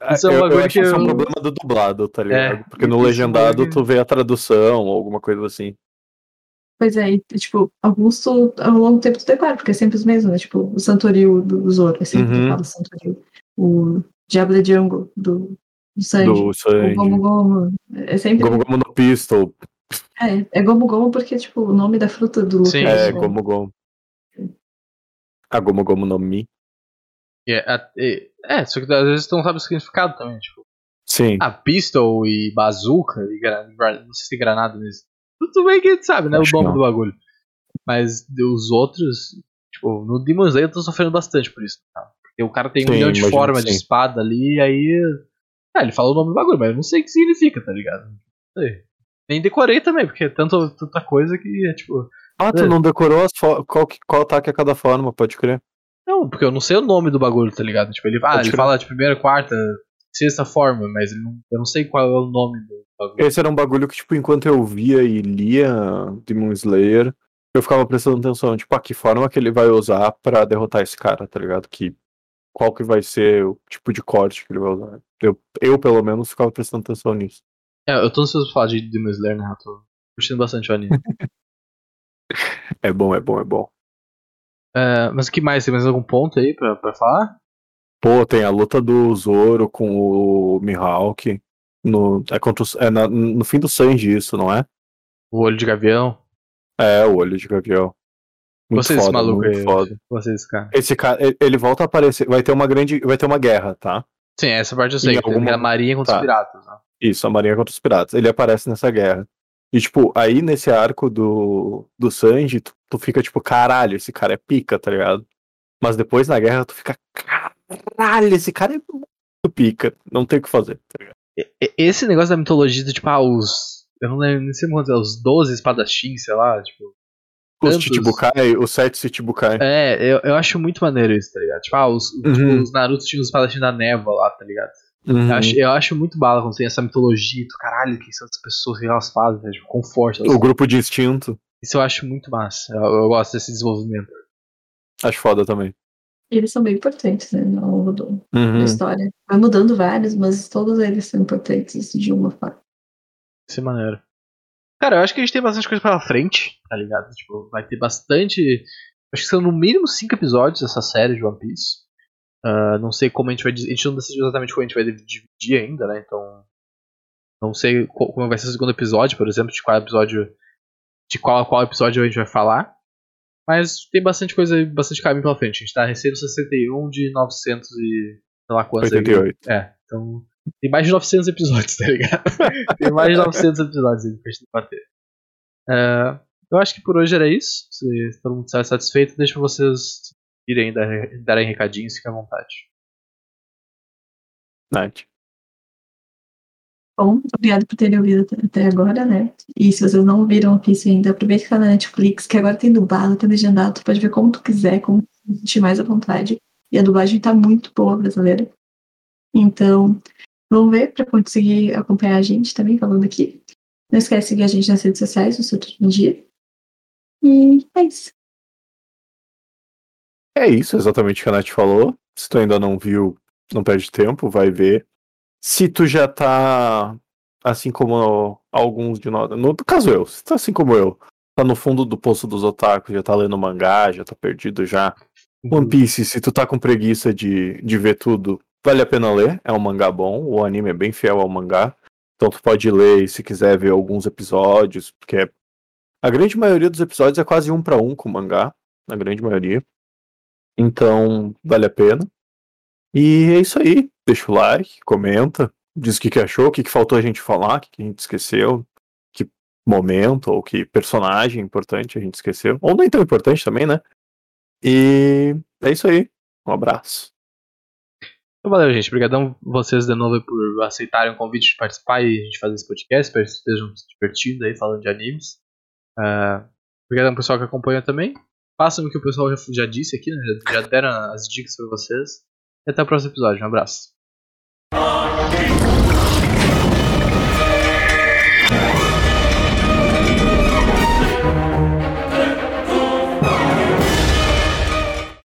B: Isso é um eu, eu acho que eu... é um problema do dublado, tá ligado? É, Porque no legendado tu vê a tradução ou alguma coisa assim.
C: Pois é, e, tipo, alguns tu, ao longo do tempo tu declara, porque é sempre os mesmos, né? Tipo, o Santoril do Zoro, é sempre uhum. que fala Santoril. O Diabo de Django do, do Sanji. Do Sanji. O Gomu Gomu. É sempre.
B: Gomu Gomu no Pistol.
C: É, é Gomu Gomu porque, tipo, o nome da fruta do
B: Sim, é, Gomu Gomu. A Gomu Gomu no Mi.
A: É, é, é, só que às vezes tu não sabe o significado também, tipo.
B: Sim.
A: A pistol e bazooka, e não sei se granada nisso. Tudo bem que a gente sabe, né? Acho o nome do bagulho. Mas os outros, tipo, no Demon Slayer eu tô sofrendo bastante por isso, tá? Porque o cara tem sim, um milhão de formas de espada ali, e aí. É, ele fala o nome do bagulho, mas eu não sei o que significa, tá ligado? Não sei. Nem decorei também, porque é tanto, tanta coisa que é tipo.
B: Ah, tu é. não decorou as qual, qual ataque a cada forma, pode crer.
A: Não, porque eu não sei o nome do bagulho, tá ligado? Tipo, ele, ah, ele fala de primeira, quarta, sexta forma, mas não, eu não sei qual é o nome do bagulho.
B: Esse era um bagulho que, tipo, enquanto eu via e lia Demon Slayer, eu ficava prestando atenção, tipo, a que forma que ele vai usar para derrotar esse cara, tá ligado? Que qual que vai ser o tipo de corte que ele vai usar. Eu, eu pelo menos, ficava prestando atenção nisso.
A: É, eu tô ansioso pra falar de Demon Slayer, né? Eu tô curtindo bastante o anime.
B: é bom, é bom, é bom.
A: É, mas o que mais? Tem mais algum ponto aí pra, pra falar?
B: Pô, tem a luta do Zoro com o Mihawk. No, é contra o, é na, no fim do Sanji isso, não é?
A: O olho de gavião?
B: É, o olho de gavião.
A: Muito Vocês, foda, maluco muito foda. Vocês, cara.
B: Esse cara, ele volta a aparecer. Vai ter uma grande. Vai ter uma guerra, tá?
A: Sim, essa parte eu sei. Alguma... a Marinha contra tá. os piratas, né?
B: Isso, a Marinha contra os piratas. Ele aparece nessa guerra. E, tipo, aí nesse arco do, do Sanji, tu, tu fica tipo, caralho, esse cara é pica, tá ligado? Mas depois na guerra tu fica, caralho, esse cara é muito pica. Não tem o que fazer, tá ligado?
A: Esse negócio da mitologia, tipo, ah, os. Eu não lembro, nem sei quantos, é, os 12 espadachins, sei lá, tipo.
B: Os tantos... Chichibukai, os 7 Chichibukai.
A: É, eu, eu acho muito maneiro isso, tá ligado? Tipo, ah, os, uhum. tipo, os Naruto tinham os espadachins da névoa lá, tá ligado? Uhum. Eu, acho, eu acho muito bala quando tem essa mitologia, tu, caralho, quem são essas pessoas, que elas fazem, né? tipo, com força.
B: O grupo de instinto.
A: Isso eu acho muito massa. Eu, eu gosto desse desenvolvimento.
B: Acho foda também.
C: E eles são bem importantes, né, ao longo do, uhum. da história. Vai mudando vários, mas todos eles são importantes de uma forma.
A: Isso é maneiro. Cara, eu acho que a gente tem bastante coisa pela frente, tá ligado? Tipo, vai ter bastante. Acho que são no mínimo cinco episódios essa série de One Piece. Uh, não sei como a gente vai. A gente não decidiu exatamente como a gente vai dividir ainda, né? Então. Não sei como vai ser o segundo episódio, por exemplo, de qual episódio. De qual qual episódio a gente vai falar. Mas tem bastante coisa, bastante caminho pela frente. A gente tá recém no 61 de 900 e. sei lá quantos
B: 88.
A: Aí. É, então. Tem mais de 900 episódios, tá ligado? tem mais de 900 episódios aí pra gente bater. Uh, eu acho que por hoje era isso. Se todo mundo estiver satisfeito, deixa vocês irem dar, darem recadinhos, fiquem à vontade.
B: Night.
C: Bom, obrigado por terem ouvido até agora, né? E se vocês não viram o Piece ainda, aproveita que tá na Netflix, que agora tem dublado, tem legendado, tu pode ver como tu quiser, como tu sentir mais à vontade. E a dublagem tá muito boa brasileira. Então, vamos ver para conseguir acompanhar a gente também falando aqui. Não esquece de seguir a gente nas redes sociais, no seu dia. E é isso.
B: É isso, exatamente o que a Nath falou. Se tu ainda não viu, não perde tempo, vai ver. Se tu já tá, assim como alguns de nós, no caso eu, se tá assim como eu, tá no fundo do poço dos otakus, já tá lendo mangá, já tá perdido já. Uhum. One Piece, se tu tá com preguiça de, de ver tudo, vale a pena ler, é um mangá bom, o anime é bem fiel ao mangá. Então tu pode ler se quiser ver alguns episódios, porque a grande maioria dos episódios é quase um para um com o mangá, a grande maioria. Então, vale a pena. E é isso aí. Deixa o like, comenta, diz o que, que achou, o que, que faltou a gente falar, o que, que a gente esqueceu, que momento ou que personagem importante a gente esqueceu. Ou nem tão importante também, né? E é isso aí. Um abraço.
A: Então, valeu, gente. Obrigadão vocês de novo por aceitarem o convite de participar e a gente fazer esse podcast. Espero que estejam se divertindo aí falando de animes. Uh, obrigadão pessoal que acompanha também. Façam o que o pessoal já, já disse aqui, né? Já deram as dicas para vocês. E até o próximo episódio. Um abraço.